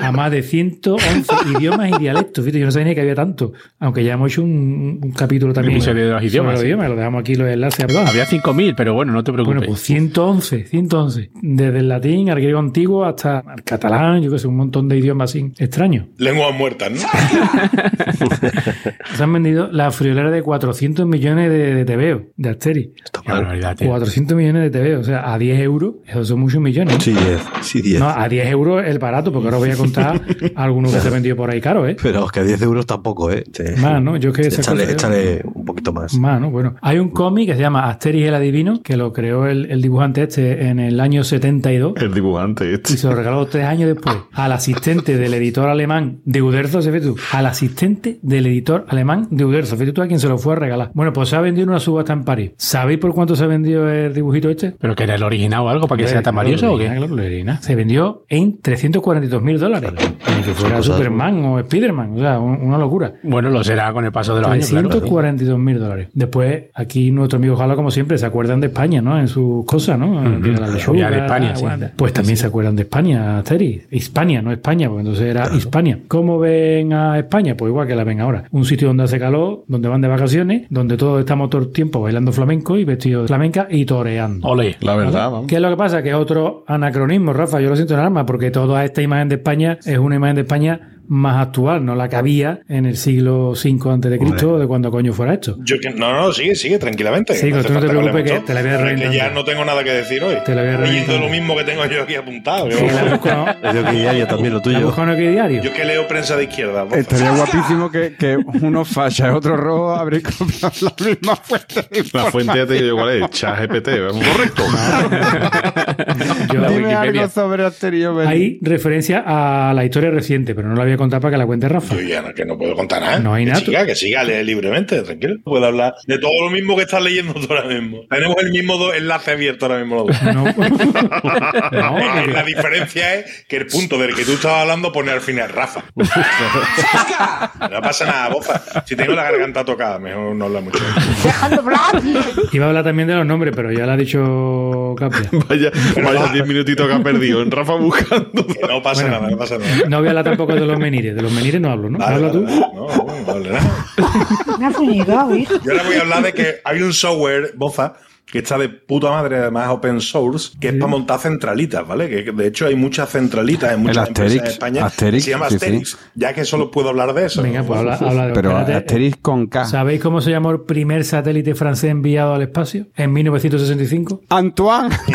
a más de 111 idiomas y dialectos. Fíjate, yo no sabía ni que había tanto. Aunque ya hemos hecho un, un capítulo también. episodio de los idiomas, los sí. idiomas, lo dejamos aquí los enlaces arriba. Había 5.000, pero bueno, no te preocupes. Bueno, pues 111, 111. Desde el latín al griego antiguo hasta el catalán, yo que sé, un montón de idiomas así extraños. Lenguas muertas, ¿no? Se han vendido la friolera de 400 millones de, de tebeos, de Asterix. Qué barbaridad, tío. 400 millones de tebeos, o sea, a 10 euros, esos son muchos millones. Sí, 10. Sí, 10. No, a 10 euros el barato, porque ahora os voy a contar algunos que se han vendido por ahí caro, ¿eh? Pero es que a 10 euros tampoco, ¿eh? Sí. Más, ¿no? Yo que esa échale, cosa- échale un poquito más. Más, ¿no? Bueno, hay un cómic que se llama Asterix el Adivino, que lo creó el, el dibujante este en el año 72. El dibujante Y este. se lo regaló tres años después al asistente del editor alemán de Uderzo, ¿se ve tú? Al asistente del editor alemán de Uderzo, fíjate tú a quien se lo fue a regalar. Bueno, pues se ha vendido en una subasta en París. ¿Sabéis por cuánto se ha vendido el dibujito este? ¿Pero que era el original o algo para que sea tan valioso o qué? claro. Se vendió en 342 mil dólares. Ni que fuera Superman o Spiderman. O sea, un- una locura. Bueno, lo será con el paso de los años, claro. 342 mil dólares. Después, aquí nuestro amigo Jalo, como siempre, se acuerdan de España, ¿no? En sus cosas, ¿no? De España, Pues también se acuerdan de España, Asteri. Hispania, no España, porque entonces era Hispania. ¿Cómo ven a España? Pues igual que la ven ahora. Un sitio donde hace calor, donde van de vacaciones, donde todos estamos todo el tiempo bailando flamenco y vestidos de flamenca y toreando. Ole. La verdad, vamos. ¿Qué es lo que pasa? Que es otro anacronismo, Rafa. Yo lo siento en el alma, porque toda esta imagen de España es una imagen de España más actual, no la que había en el siglo V antes de Cristo, de cuando coño fuera esto. Yo que, no, no, sigue, sigue, tranquilamente. Sí, tú no te preocupes que todo. te la voy a Es que reventar. ya no tengo nada que decir hoy. Te la voy a reventar. lo mismo que tengo yo aquí apuntado. Yo, Sí, la he buscado. Yo que diario también lo ¿La has tuyo. diario? yo que leo prensa de izquierda. Estaría guapísimo que, que uno falla y otro rojo habría copiado la misma fuente. de La fuente ya te digo cuál es. ChatGPT. vamos. Correcto. Yo- La Dime algo sobre Obelix. Hay referencia a la historia reciente, pero no la voy a contar para que la cuente Rafa. Yo ya no, que no puedo contar nada. No hay que nada. siga, que siga, lee libremente, tranquilo. Puedo hablar de todo lo mismo que estás leyendo tú ahora mismo. Tenemos el mismo enlace abierto ahora mismo los dos. No, no, La diferencia es que el punto del que tú estabas hablando pone al final Rafa. no pasa nada, bofa. Si tengo la garganta tocada, mejor no habla mucho. Iba a hablar también de los nombres, pero ya lo ha dicho Capria. Vaya, vaya 10 minutitos que ha perdido en Rafa buscando. Que no pasa Bueno. nada, no pasa nada. No voy a hablar tampoco de los menires. De los menires no hablo, ¿no? Vale, Habla vale, tú. vale. No, no, no hable nada. Me ha fumigado, hijo. Yo ahora voy a hablar de que hay un software, Bofa, que está de puta madre, además open source, que es para montar centralitas, ¿vale? Que de hecho hay muchas centralitas en muchas empresas Asterix, en España. Asterix, se llama sí, Asterix. sí. Ya que solo puedo hablar de eso. Venga, pues habla, habla de Pero espérate. Asterix con K. ¿Sabéis cómo se llamó el primer satélite francés enviado al espacio? En 1965. Antoine.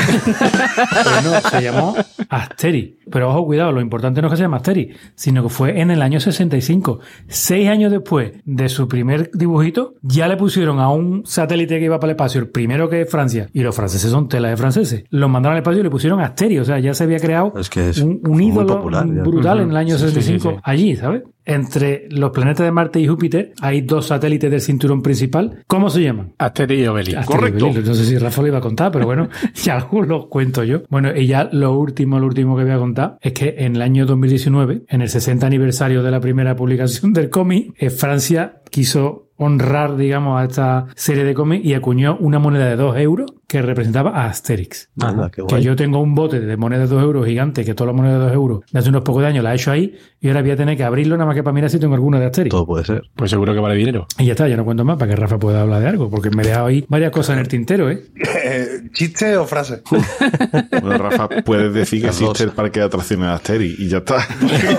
Pues no, se llamó Asterix. Pero ojo, cuidado, lo importante no es que se llama Asterix, sino que fue en el año 65. Seis años después de su primer dibujito, ya le pusieron a un satélite que iba para el espacio, el primero que Francia, y los franceses son tela de franceses. Lo mandaron al espacio y le pusieron Asterix. O sea, ya se había creado Es que es un, ídolo popular, brutal en el año Sí, sí, 65 sí, sí. allí, ¿sabes? Entre los planetas de Marte y Júpiter hay dos satélites del cinturón principal. ¿Cómo se llaman? Asterix y Obelix. Correcto. Obelix. No sé si Rafa lo iba a contar, pero bueno, ya lo cuento yo. Bueno, y ya lo último, lo último que voy a contar es que en el año 2019, en el 60 aniversario de la primera publicación del cómic, eh, Francia quiso honrar, digamos, a esta serie de cómics y acuñó una moneda de 2 euros que representaba a Asterix. Anda, qué Que yo tengo un bote de monedas de 2 euros gigante, que todas las monedas de 2 euros de hace unos pocos de años la he hecho ahí y ahora voy a tener que abrirlo nada más que para mirar si tengo alguna de Asterix. Todo puede ser. Pues seguro que vale dinero. Y ya está, ya no cuento más para que Rafa pueda hablar de algo, porque me he dejado ahí varias cosas en el tintero, ¿eh? ¿Chiste o frase? Bueno, Rafa, puedes decir que existe el parque de atracciones de Asterix y ya está.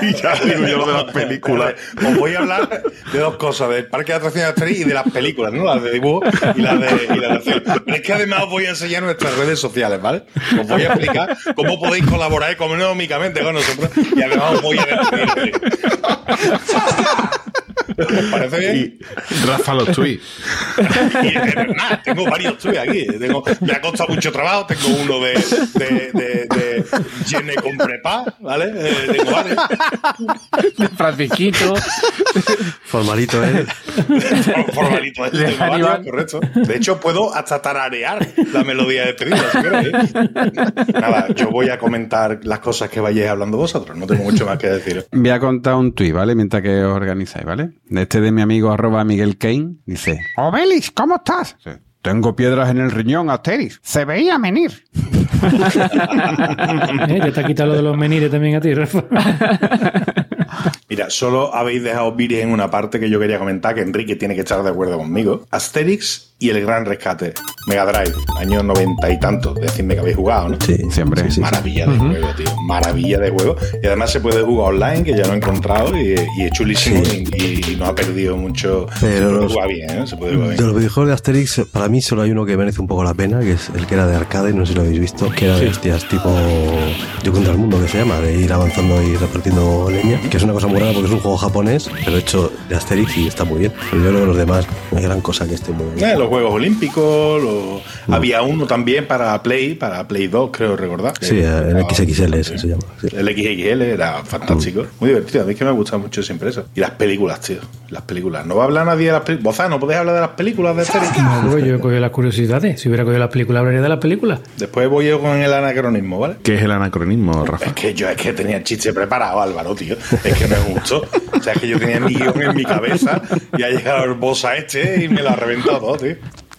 y ya digo yo lo de las películas. Os voy a hablar de dos cosas, del parque de atracciones de Asterix y de las películas, ¿no? Las de dibujo y las de, y las de acción. Pero es que además os voy a enseñar nuestras redes sociales, ¿vale? Os voy a explicar cómo podéis colaborar económicamente con nosotros y además os voy a despedir. ¿Os parece bien? Y Rafa los tweets. Tengo varios tweets aquí. Tengo, me ha costado mucho trabajo. Tengo uno de, de, de, de comprends pas, ¿vale? Eh, tengo varios. De Francisquito. Formalito, ¿eh? Por- formalito, ¿eh? De Tengo varios, Aníbal. correcto. De hecho, puedo hasta tararear la melodía de si queréis. Nada, yo voy a comentar las cosas que vayáis hablando vosotros. No tengo mucho más que decir. Voy a contar un tuit, ¿vale? Mientras que os organizáis, ¿vale? De este de mi amigo arroba Miguel Kane. Dice, Obelix, ¿cómo estás? Tengo piedras en el riñón, Asterix. Se veía venir. ¿Eh? Ya te ha quitado lo de los menires también a ti, Rafa. Mira, solo habéis dejado virgen una parte que yo quería comentar, que Enrique tiene que estar de acuerdo conmigo. Asterix y el Gran Rescate. Mega Drive, años noventa y tantos. Decidme que habéis jugado, ¿no? Sí, Siempre. sí, sí, sí. Maravilla de juego, tío. Maravilla de juego. Y además se puede jugar online, que ya lo he encontrado, y, y es chulísimo Sí. y, y no ha perdido mucho. Pero se puede los- jugar bien, ¿eh? Se puede jugar De bien. los videojuegos de Asterix, para mí solo hay uno que merece un poco la pena, que es el que era de arcade, no sé si lo habéis visto, que era de hostias tipo Yo contra el mundo, que se llama, de ir avanzando y repartiendo leña, que es una cosa muy rara porque es un juego japonés, pero hecho de Asterix y está muy bien. Pero yo creo que los demás, no hay gran cosa que esté muy bien. Eh, los Juegos Olímpicos, lo- había uno también para Play, para Play 2, creo recordar. Sí, el XXL ese se llama. sí. El XXL era fantástico, muy divertido. A mí es que me ha gustado mucho siempre eso. Y las películas, tío. Las películas. No va a hablar nadie de las películas. Bozá, ¿no podéis hablar de las películas de Asterix? No, yo he cogido las curiosidades. Si hubiera cogido las películas, hablaría de las películas. Después voy yo con el anacronismo, ¿vale? ¿Qué es el anacronismo, Rafa? Es que yo es que tenía el chiste preparado, Álvaro, tío. Es que me gustó. O sea, es que yo tenía mi guion en mi cabeza y ha llegado el boss a este y me lo ha reventado todo, tío.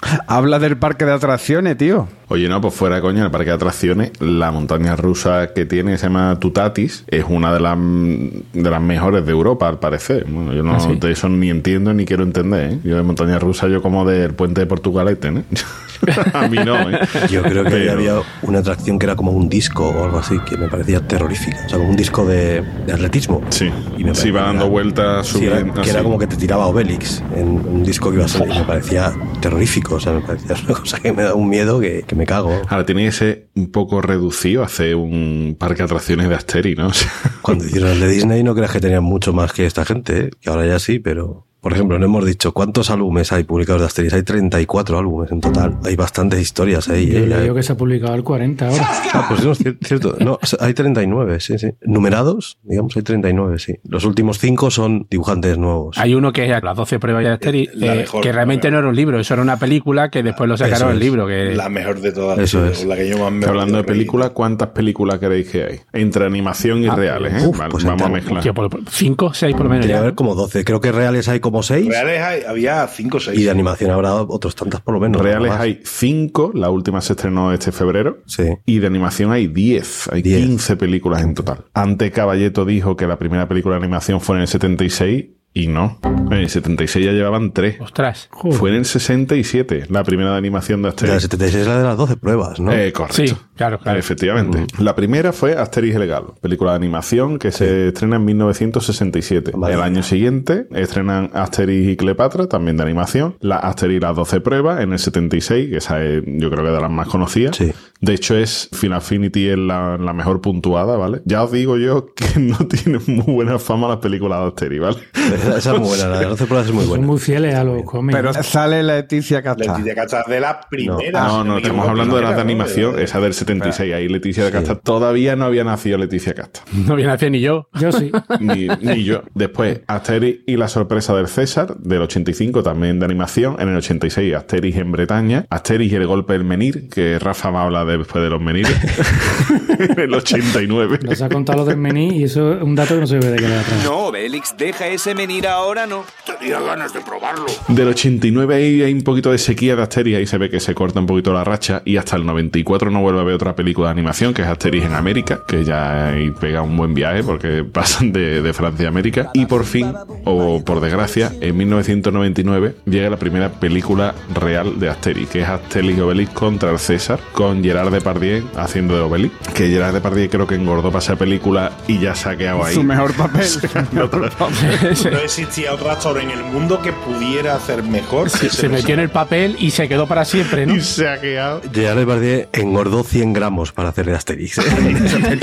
Habla del parque de atracciones, tío. Oye, no, pues fuera de coña, el parque de atracciones, la montaña rusa que tiene, se llama Tutatis, es una de las de las mejores de Europa, al parecer. Bueno, yo no ¿Ah, sí? de eso ni entiendo ni quiero entender, ¿eh? Yo de montaña rusa, yo como del puente de Portugalete, ¿eh? A mí no, ¿eh? Yo creo que Pero- había una atracción que era como un disco o algo así, que me parecía terrorífica. O sea, como un disco de, de atletismo. Sí, Y me sí, parecía- dando vueltas, Sí, era- subiendo. que era como que te tiraba Obelix en un disco que iba a salir. Me parecía terrorífico. O sea, me parecía una cosa que me da un miedo que, que me cago. Ahora tiene que ser un poco reducido hacer un parque de atracciones de Asterix, ¿no? O sea, Cuando hicieron el de Disney no creas que tenían mucho más que esta gente, ¿eh? que ahora ya sí, pero Por ejemplo, no hemos dicho cuántos álbumes hay publicados de Asterix. Hay 34 álbumes en total. Hay bastantes historias ahí. Yo ¿eh? que se ha publicado el 40 ahora. Ah, pues no, es cier- cierto. No, hay 39, sí, sí. Numerados, digamos, hay 39, sí. Los últimos cinco son dibujantes nuevos. Hay uno que es las 12 pruebas de Asterix, eh, mejor que realmente no era un libro, eso era una película que después lo sacaron el libro. Que La mejor de todas. Eso es. La que yo más me he Hablando de películas, ¿cuántas películas creéis que hay? Entre animación y reales, ¿eh? uf, Vale, pues Vamos a mezclar. Hostia, por- por- cinco, seis por lo menos. Ya. haber como 12. Creo que reales hay como 6. Reales hay- había 5 o 6. Y de animación habrá otros tantas por lo menos. Reales hay 5, la última se estrenó este febrero. Sí. Y de animación hay 10, hay 10. 15 películas en total. Ante Caballeto dijo que la primera película de animación fue en el 76 y no. En el 76 ya llevaban 3. Ostras. Joder. Fue en el 67 la primera de animación de De la Asterix. 76 es la de las 12 pruebas, ¿no? Eh, correcto. Sí, claro, claro. Efectivamente. La primera fue Asterix el Galo, película de animación que se estrena en 1967. Vale. El año siguiente estrenan Asterix y Cleopatra, también de animación. La Asterix y las 12 pruebas en el 76, que esa es, yo creo que de las más conocidas. Sí. De hecho, es Final Affinity es la, la mejor puntuada, ¿vale? Ya os digo yo que no tienen muy buena fama las películas de Asterix, ¿vale? Esa, esa es muy buena, la de las 12 pruebas es muy Son buena. muy fieles a los cómics. Pero sale Leticia Casta. Leticia Casta de la primera. No, no, me estamos hablando de las de ¿no? animación, esa del 76. Ahí Leticia de Casta todavía no había nacido Leticia Casta. No viene a ni yo. Yo sí. ni, ni yo. Después, Asterix y la sorpresa del César, del 85, también de animación. En el 86, Asterix en Bretaña. Asterix y el golpe del Menir, que Rafa me habla de- después de los Menires. en el 89. Nos ha contado lo del mení y eso es un dato que no se ve de qué le da atrás. No, Bélix, deja ese menir ahora, no. Tenía ganas de probarlo. Del 89 ahí hay un poquito de sequía de Asterix, ahí se ve que se corta un poquito la racha y hasta el 94 no vuelve a ver otra película de animación que es Asterix en América, que ya ahí pega un buen viaje porque pasan de, de Francia a América y por fin, o por desgracia, en 1999 llega la primera película real de Asterix, que es Asterix y Obelix contra el César, con Gerard Depardieu haciendo de Obelix, que Gerard Depardieu creo que engordó para esa película y ya se ha quedado ahí. Su mejor papel. No existía otro actor en el mundo que pudiera hacer mejor. que Se, metió en el papel y se quedó para siempre, ¿no? Y se ha quedado. Gerard Depardieu engordó 100 gramos para hacer de Asterix. ¿eh?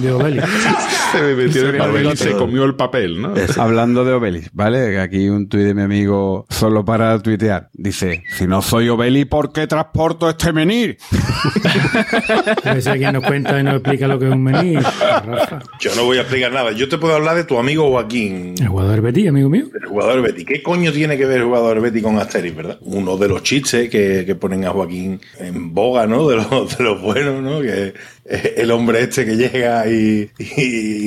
De Obelix. Se me metió en el Sería papel y se bonito. comió el papel, ¿no? Eso. Hablando de Obelix, ¿vale? Aquí un tuit de mi amigo solo para tuitear. Dice, si no soy Obelix, ¿por qué transporto este menir? Alguien nos cuenta y nos explica lo que es un mení. Rafa. Yo no voy a explicar nada. Yo te puedo hablar de tu amigo Joaquín. El jugador Betty, amigo mío. El jugador Betty. ¿Qué coño tiene que ver el jugador Betty con Asterix, verdad? Uno de los chistes que, que ponen a Joaquín en boga, ¿no? De de los buenos, ¿no? Que el hombre este que llega y,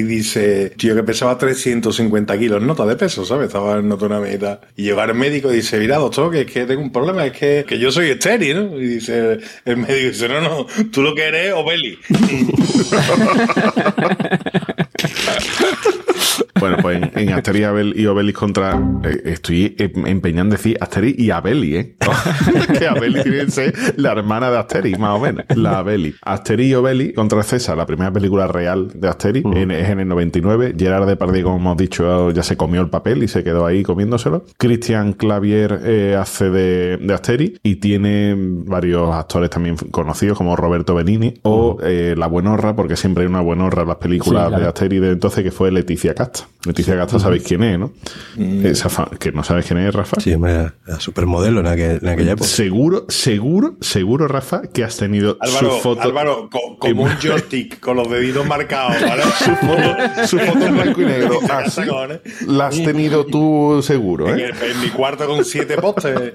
dice, tío, que pesaba 350 kilos, nota de peso, ¿sabes? Estaba en una meta. Y llega el médico y dice, mira, doctor, que es que tengo un problema, es que, que yo soy estéril, ¿no? Y dice, el médico dice, no, no, tú lo que eres es Obeli. Bueno, pues en, en Asterix y Abel- y Obelix contra. eh, estoy em- empeñando en decir Asterix y Abeli, ¿eh? que Abeli tiene que ser la hermana de Asterix, más o menos. La Abeli. Asterix y Obelix contra César, la primera película real de Asterix, en- es en el 99. Gerard Depardieu, como hemos dicho, ya se comió el papel y se quedó ahí comiéndoselo. Christian Clavier eh, hace de, de Asterix y tiene varios actores también conocidos como Roberto Benini o eh, La Buenorra, porque siempre hay una Buenorra en las películas Sí, de Asterix de entonces que fue Leticia Casta. Leticia Casta, ¿sabéis quién es, no? Esa fa- que no sabes quién es, Rafa. Sí, hombre, era supermodelo en, aquel- en aquella época. Seguro, seguro, seguro, Rafa, que has tenido Álvaro, su foto. Álvaro, co- como un joystick con los deditos marcados, ¿vale? su foto, su foto en blanco y negro. Así, Cojones. la has tenido tú seguro, En, ¿eh? el- en mi cuarto con siete postes.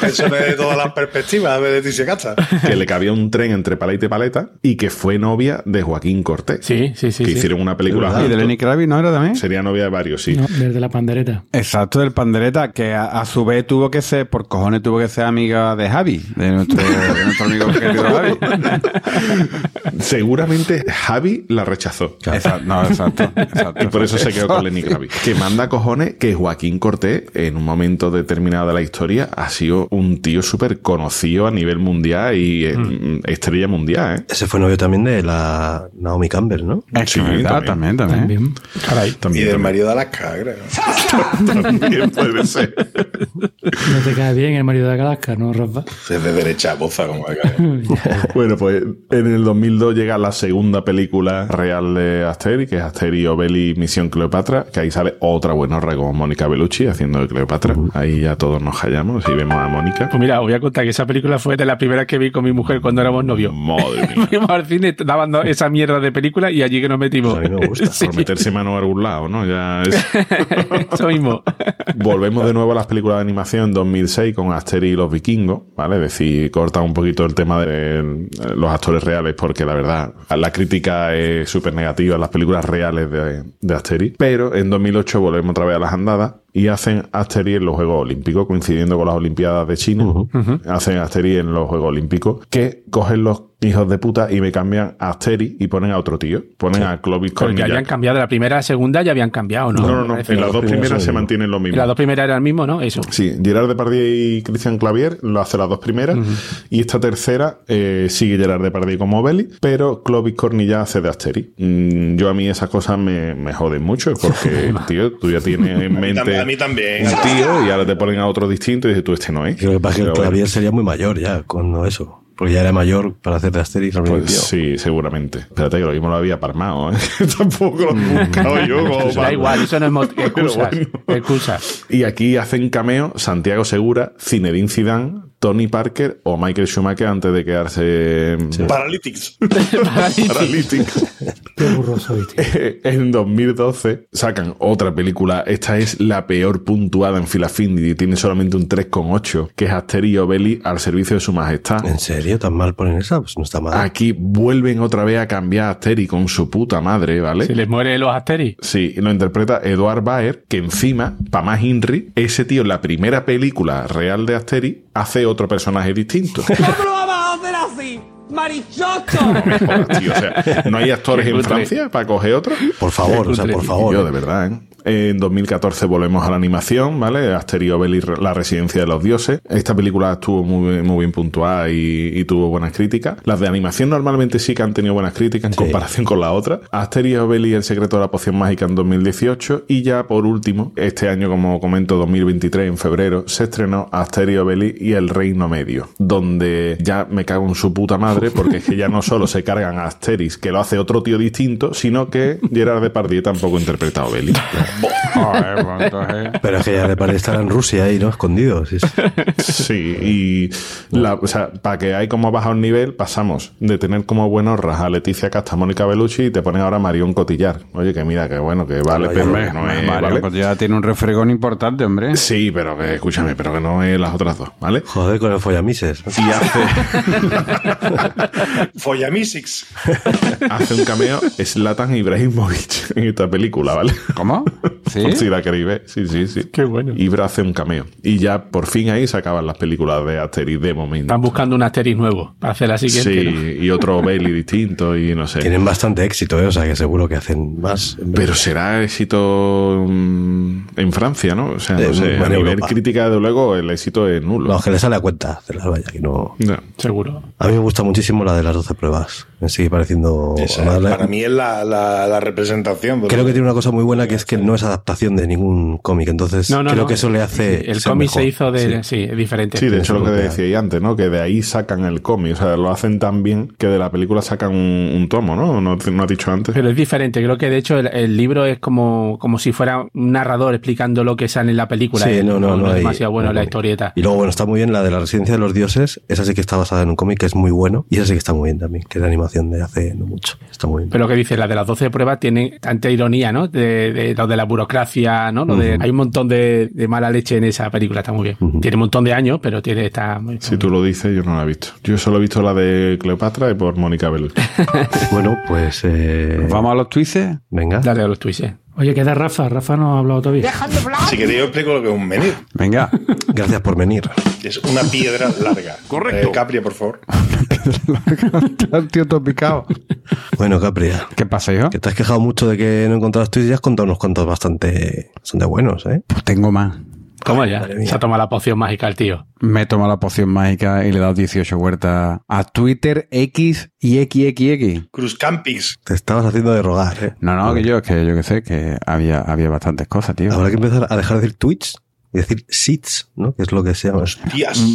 Pensiones de todas las perspectivas de Leticia Casta. Que le cabía un tren entre paleta y paleta y que fue novia de Joaquín Cortés. Sí, sí, sí. que sí. hicieron una película Y de. Lenny Kravitz, ¿no era también? Sería novia de varios, sí. No, desde la pandereta. Exacto, del pandereta, que a, a su vez tuvo que ser, por cojones tuvo que ser amiga de Javi, de nuestro, de nuestro amigo querido Javi. Seguramente Javi la rechazó. Exacto, no, exacto, exacto. Y por eso se quedó con Lenny. Kravitz. Que manda cojones que Joaquín Cortés, en un momento determinado de la historia, ha sido un tío súper conocido a nivel mundial y eh, Mm. estrella mundial, ¿eh? Ese fue novio también de la Naomi Campbell, ¿no? Sí, verdad, también, también. También. Caray. Y del marido de Alaska, creo. También puede ser. No te cae bien el marido de Alaska, ¿no, Rafa? Es de derecha boza, como acá. Bueno, pues en el 2002 llega la segunda película real de Asterix, que es Asterix Obelix Misión Cleopatra, que ahí sale otra buenorra como Mónica Bellucci haciendo de Cleopatra. Ahí ya todos nos hallamos y vemos a Mónica. Pues mira, os voy a contar que esa película fue de la primera que vi con mi mujer cuando éramos novios. Madre mía. Fuimos al cine, daban esa mierda de película y allí que nos metimos. Pues a mí me gusta. Sí, Por meterse mano a algún lado, ¿no? Ya es- eso mismo. Volvemos de nuevo a las películas de animación en 2006 con Asterix y los vikingos, ¿vale? Es decir, corta un poquito el tema de los actores reales porque la verdad, la crítica es súper negativa en las películas reales de, de Asterix. Pero en 2008 volvemos otra vez a las andadas y hacen Asterix en los Juegos Olímpicos, coincidiendo con las Olimpiadas de China. Hacen Asterix en los Juegos Olímpicos, que cogen los hijos de puta y me cambian a Asterix y ponen a otro tío. Ponen a Clovis Porque Cornillac. habían cambiado de la primera a la segunda, ya habían cambiado, ¿no? No, no, no. En las dos primeras se mantienen lo mismo. las dos primeras eran el mismo, ¿no? Eso. Sí, Gerard Depardieu y Christian Clavier lo hace las dos primeras. Y esta tercera eh, sigue Gerard Depardieu como Belly, pero Clovis Cornilla hace de Asterix. Mm, yo a mí esas cosas me, me joden mucho porque, tío, tú ya tienes en mente a mí también. un tío y ahora te ponen a otro distinto y dices tú, este no es. Creo que pasa que Pero Clavier sería muy mayor ya cuando eso. Porque ya era mayor para hacer de Asterix al Pues sí, seguramente. Espérate que lo mismo lo había palmado, ¿eh? Tampoco lo he buscado yo. como Da para- igual, eso no es excusas. bueno. Excusas. Y aquí hacen cameo Santiago Segura, Zinedine Zidane, Tony Parker o Michael Schumacher antes de quedarse Paralytics. paralítico. Qué burro soy, tío. en 2012 sacan otra película. Esta es la peor puntuada en Filafindi y tiene solamente un 3,8, que es Asterix y al servicio de su majestad. ¿En serio? ¿Tan mal ponen esa? Pues no está mal. Aquí vuelven otra vez a cambiar a Asterix con su puta madre, ¿vale? Si les muere los Asterix. Sí, lo interpreta Eduard Baer, que encima, para más Inri, ese tío en la primera película real de Asterix hace otro personaje distinto. ¿Cómo lo vamos a hacer así? ¡Marichocho! Joder, tío, o sea, ¿no hay actores en. Francia para coger otro? Por favor, o sea, por favor. Yo, de verdad, ¿eh? En 2014 volvemos a la animación, ¿vale? Asterix y la residencia de los dioses. Esta película estuvo muy, muy bien puntuada y, y tuvo buenas críticas. Las de animación normalmente sí que han tenido buenas críticas en comparación con la otra. Asterix y el secreto de la poción mágica en 2018. Y ya por último, este año, como comento, 2023, en febrero, se estrenó y Obelix y el Reino Medio, donde ya me cago en su puta madre porque es que ya no solo se cargan a Asterix, que lo hace otro tío distinto, sino que Gerard Depardieu tampoco interpreta a Obelix. Pero es que ya le parece estar en Rusia ahí, ¿no? Escondidos. Sí, sí. Sí, y la, o sea, para que hay como baja un nivel, pasamos de tener como buenorras a Leticia Casta, Mónica Bellucci y te ponen ahora Marión Cotillar. Oye, que mira, que bueno, que vale, pero no es, Mario ¿vale? Cotillard tiene un refregón importante, hombre. Sí, pero que escúchame, pero que no es las otras dos, ¿vale? Joder, con el follamises. Y hace, Follamisix. hace un cameo Slatan Ibrahimovic en esta película, ¿vale? ¿Cómo? ¿Sí? Por si la queréis ver. Sí, sí, sí. Qué bueno. Ibra hace un cameo. Y ya por fin ahí se acaban las películas de Asterix de momento. Están buscando un Asterix nuevo para hacer la siguiente. Sí, ¿no? y otro Bailey distinto y no sé. Tienen bastante éxito, ¿eh? O sea, que seguro que hacen más. Pero será éxito mm, en Francia, ¿no? O sea, Eh, no sé, a nivel Europa. crítica, de luego, el éxito es nulo. No, que le sale a cuenta hacerlas, vaya, que no. No. Seguro. A mí me gusta muchísimo la de las 12 pruebas. Me sigue pareciendo. Esa, para mí es la, la, la representación. Creo que tiene una cosa muy buena que es que no es adaptación de ningún cómic. Entonces, No, no, creo no. que eso le hace. El cómic mejor. se hizo de. Sí. Sí, es diferente. Sí, de hecho, lo que decíais antes, ¿no? Que de ahí sacan el cómic. O sea, lo hacen tan bien que de la película sacan un, un tomo, ¿no? ¿no? ¿No has dicho antes? Pero es diferente. Creo que de hecho el, el libro es como, como si fuera un narrador explicando lo que sale en la película. Sí, Eh, no, no, no es hay- demasiado bueno no la historieta. Y luego, bueno, está muy bien la de la residencia de los dioses. Esa sí que está basada en un cómic que es muy bueno. Y esa sí que está muy bien también, que es de animación de hace no mucho. Está muy bien. Pero lo que dice, la de las 12 pruebas tiene tanta ironía, ¿no? De, de lo de la burocracia, ¿no? Lo de, hay un montón de, de mala leche en esa película, está muy bien. Tiene un montón de años, pero tiene está muy Si tú lo dices, yo no la he visto. Yo solo he visto la de Cleopatra y por Mónica Bellucci. bueno, pues. Eh, Vamos a los twists. Venga. Dale a los tweets, eh. Oye, queda Rafa. Rafa no ha hablado todavía. Si queréis, yo explico lo que es un menir. Venga. Gracias por venir. Es una piedra larga. Correcto. Eh, Capria, por favor. El tío todo picado. Bueno, Capria. ¿Qué pasa, hijo? Que te has quejado mucho de que no encontrabas tweets y has contado unos cuantos bastante, bastante buenos, ¿eh? Pues tengo más. Toma ya. Se ha tomado la poción mágica el tío. Me he tomado la poción mágica y le he dado 18 vueltas a Twitter, X y XXX. Cruz Campings. Te estabas haciendo de rogar, ¿eh? No, no, que yo, que yo que sé, que había, había bastantes cosas, tío. Habrá que empezar a dejar de decir tweets y decir seats, ¿no? Que es lo que se llama.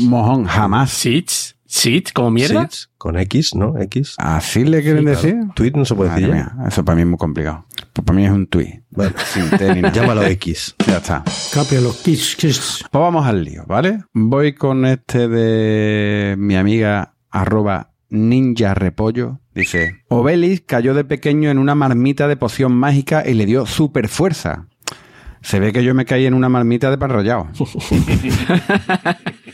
Mojón, jamás. ¿Sits? ¿Sits? ¿Como mierda? Seats, con X, ¿no? X. ¿Así le quieren decir? Tweet no se puede Madre decir mía, eso para mí es muy complicado. Pues para mí es un tweet. Vale. Sin T ni nada. Llámalo X. Ya está. Copia los kiss, kiss. Pues vamos al lío, ¿vale? Voy con este de mi amiga arroba ninja repollo. Dice, Obelix cayó de pequeño en una marmita de poción mágica y le dio super fuerza. Se ve que yo me caí en una marmita de pan rallado.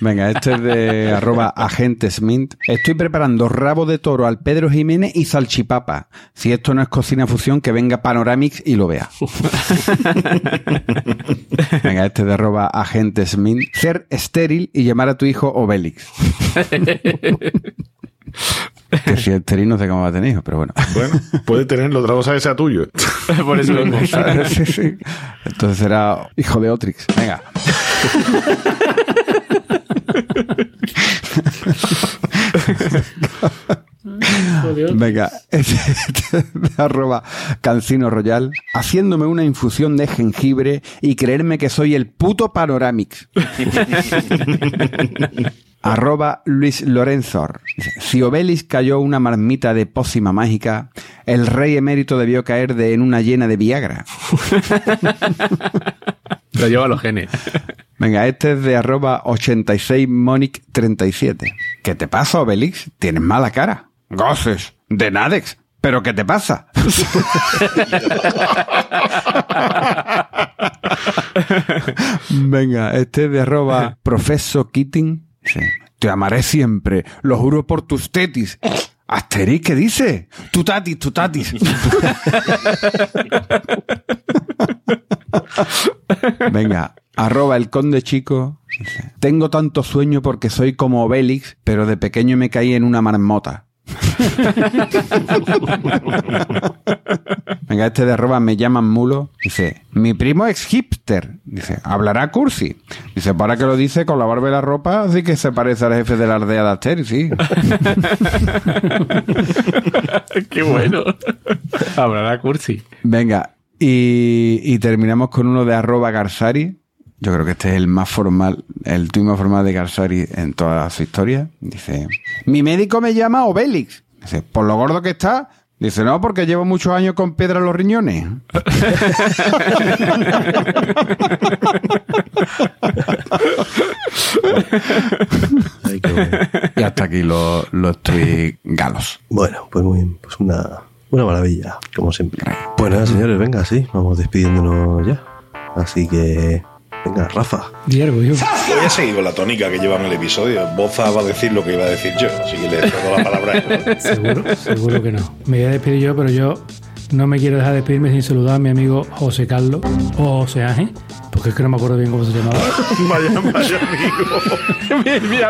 Venga, este es de arroba agentesmint. Estoy preparando rabo de toro al Pedro Jiménez y salchipapa. Si esto no es cocina fusión, que venga Panoramix y lo vea. Venga, este de arroba agentesmint. Ser estéril y llamar a tu hijo Obelix. que si es estéril no sé cómo va a tener hijos, pero bueno. Bueno, puede tenerlo, otra cosa que sea tuyo. Por eso mismo. Sí, sí. Entonces será hijo de Otrix. Venga. Venga, este arroba Cancino Royal, haciéndome una infusión de jengibre y creerme que soy el puto Panoramix. arroba Luis Lorenzor. Si Obelis cayó una marmita de pócima mágica, el rey emérito debió caer de, en una llena de Viagra. Lo lleva a los genes. Venga, este es de arroba 86monic37. ¿Qué te pasa, Obelix? Tienes mala cara. Goces, de Nadex. ¿Pero qué te pasa? Venga, este es de arroba profesor Keating. Te amaré siempre, lo juro por tus tetis. Asterix, ¿qué dice? Tu tatis, tu tatis. Venga, arroba el conde chico. Tengo tanto sueño porque soy como Obélix, pero de pequeño me caí en una marmota. Venga, este de arroba me llaman mulo. Dice, mi primo es hipster. Dice, hablará cursi. Dice, para que lo dice con la barba y la ropa, así que se parece al jefe de la aldea de Asterix, sí. Qué bueno. Hablará cursi. Venga, y, y terminamos con uno de arroba Garsari. Yo creo que este es el más formal, el tuit más formal de Garsari en toda su historia. Dice, mi médico me llama Obélix. Dice, por lo gordo que está. Dice, no, porque llevo muchos años con piedra en los riñones. Ay, qué bueno. y hasta aquí los, los tuits galos. Bueno, pues muy bien. Pues una, una maravilla, como siempre. Pues nada, señores, venga, sí, vamos despidiéndonos ya. Así que, venga, Rafa. Diego, yo. Voy a seguir con la tónica que lleva en el episodio. Boza va a decir lo que iba a decir yo, así que le cedo la palabra a él. Seguro, seguro que no. Me voy a despedir yo, pero yo no me quiero dejar de despedirme sin saludar a mi amigo José Carlos o José Ángel, porque es que no me acuerdo bien cómo se llamaba. Vaya, vaya amigo. Mira,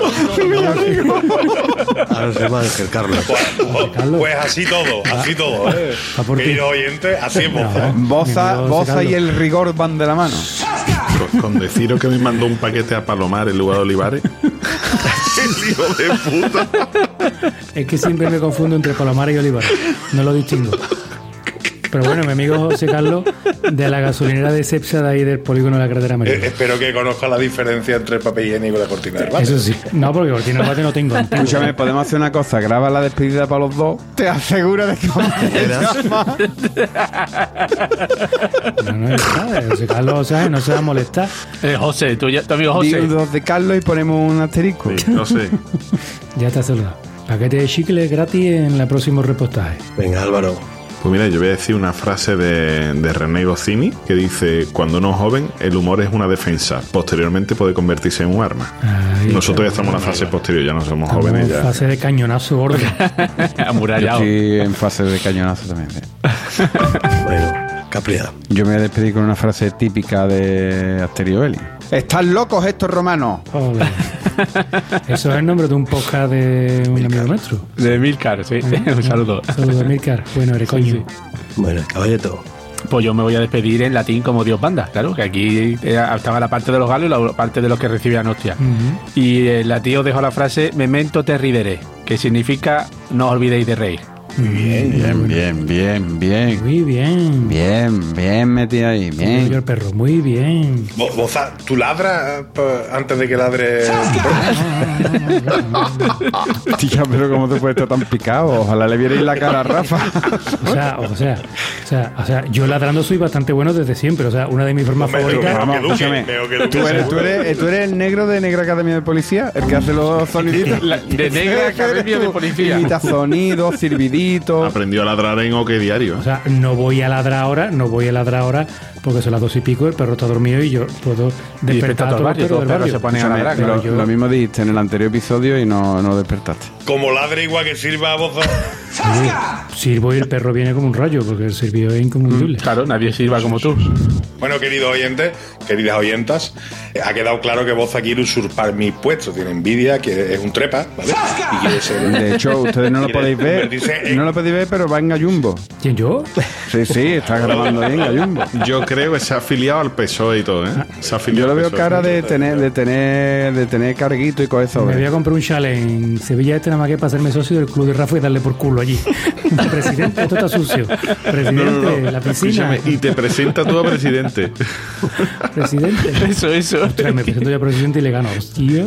Ahora se llama Ángel Carlos. Pues, Carlos. pues así todo, así todo. ¿eh? Por ti. Querido oyente, así es Boza. No. Boza, Mi amigo y el rigor van de la mano. Con, con deciros que me mandó un paquete a Palomar en lugar de Olivares. El hijo de puta. Es que siempre me confundo entre Palomar y Olivar. No lo distingo. Pero bueno, mi amigo José Carlos, de la gasolinera de Cepsa de ahí del polígono de la carretera Eh, amarilla. espero que conozca la diferencia entre el papel higiénico y la cortina del. Eso sí. No, porque cortina de bate no tengo. Escúchame, podemos hacer una cosa, graba la despedida para los dos. Te aseguro de que No, no, ya está. José Carlos, ¿sabes? No se va a molestar. Eh, José, tu, tu amigo José. Dildos de Carlos y ponemos un asterisco. Sí, no sé. Ya está saludado. Paquete de chicle gratis en el próximo repostaje. Venga, Álvaro. Pues mira, yo voy a decir una frase de, de René Goscinny que dice: Cuando uno es joven, el humor es una defensa. Posteriormente puede convertirse en un arma. Nosotros ya estamos en la fase posterior, ya no somos Estamos jóvenes. en Ya. fase de cañonazo gordo. Yo Amurallado. estoy en fase de cañonazo también. sí. Bueno, Yo me voy a despedir con una frase típica de Asterio Belli. ¡Están locos estos romanos! Joder. Eso es el nombre de un podcast de un amigo nuestro. De Milcar, sí. Un saludo. Saludos, Milcar. Bueno, eres coño. Bueno, Caballeto. Pues yo me voy a despedir en latín como Dios manda, claro, que aquí estaba la parte de los galos y la parte de los que recibían hostia. Y en latín os dejo la frase memento te ridere, que significa no os olvidéis de reír. Bien, bien, bien, bien, bien. Muy bien. Bien, bien metido ahí, bien. el perro, muy bien. Bo- Boza, ¿tú ladras antes de que ladre? Tía, pero ¿cómo te puedes estar tan picado? Ojalá le vierais la cara a Rafa. O sea, o sea, o sea, o sea, yo ladrando soy bastante bueno desde siempre. O sea, una de mis formas Hombre, favoritas. pero Vamos, escúchame. ¿Tú eres, tú, eres, tú eres el negro de Negra Academia de Policía, el que hace los soniditos. La- de Negra Academia de Policía. Imita sonidos, Aprendió a ladrar en OK Diario. O sea, no voy a ladrar ahora, no voy a ladrar ahora porque son las dos y pico, el perro está dormido y yo puedo Y despertar a todo el barrio, del se ponen a ladrar. claro, lo, yo- lo mismo dijiste en el anterior episodio y no, no despertaste. Como ladre igual que sirva, Boza. Oye, Sirvo y el perro viene como un rayo porque el servido es incombustible. Claro, nadie sirva como tú. Bueno, queridos oyentes, queridas oyentas, eh, ha quedado claro que Boza quiere usurpar mi puesto. Tiene envidia, que es un trepa, ¿vale? Y quiere ser. De hecho, ustedes no lo podéis ver. En- No lo podéis ver, pero va en Gallumbo. ¿Quién yo? Sí, sí, está grabando bien Gallumbo. Yo creo que se ha afiliado al PSOE y todo, ¿eh? Se ha afiliado Yo le al veo PSOE. cara de tener, de tener, de tener carguito y coger Me voy a comprar un chalet en Sevilla este nada más que para hacerme socio del club de Rafa y darle por culo allí. Presidente, esto está sucio. Presidente, No, no, no. la piscina. Escúchame, y te presenta tú a presidente. Presidente. Eso, eso. Ostras, me presento yo a presidente y le gano. Hostia.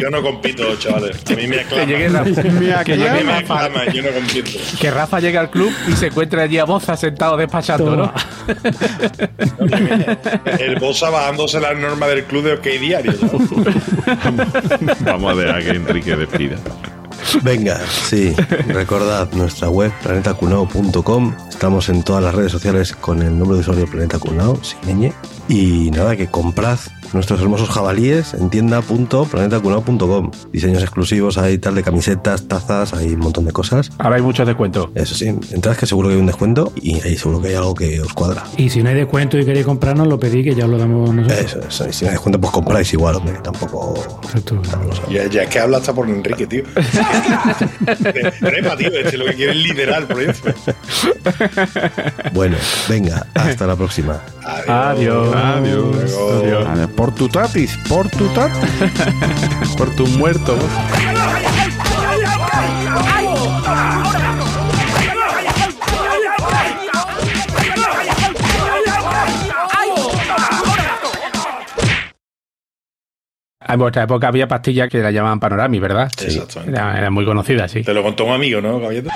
Yo no compito, chavales. A mí me Que llegue aclaman. Que A llegue mí me Rafa, aclaman, yo no compito. que Rafa llegue al club y se encuentre allí a Boza sentado despachando, ¿no? El Bosa bajándose las normas del club de OK Diario. Vamos a dejar que Enrique despida. Venga, sí, recordad nuestra web planetacunao.com. Estamos en todas las redes sociales con el nombre de usuario Planeta Cunao, sin ñ. Y nada, que comprad nuestros hermosos jabalíes en tienda.planetacunao.com. Diseños exclusivos, hay tal de camisetas, tazas, hay un montón de cosas. Ahora hay muchos descuentos. Eso sí, entrad que seguro que hay un descuento y ahí seguro que hay algo que os cuadra. Y si no hay descuento y queréis comprarnos, lo pedí que ya os lo damos nosotros. Eso, eso. Y si no hay descuento, pues compráis igual, hombre, que tampoco. Exacto. Ya, ya es que habla hasta por Enrique, tío. Trepa, tío. Este lo que quiere es liderar el proyecto. Bueno, venga, hasta la próxima. Adiós. Adiós. Adiós. Vale, Por tu tatis, por tu tatis. Por tu muerto. En vuestra época había pastillas que la llamaban Panorami, ¿verdad? Exactamente. Era, era muy conocida, sí. Te lo contó un amigo, ¿no, caballero?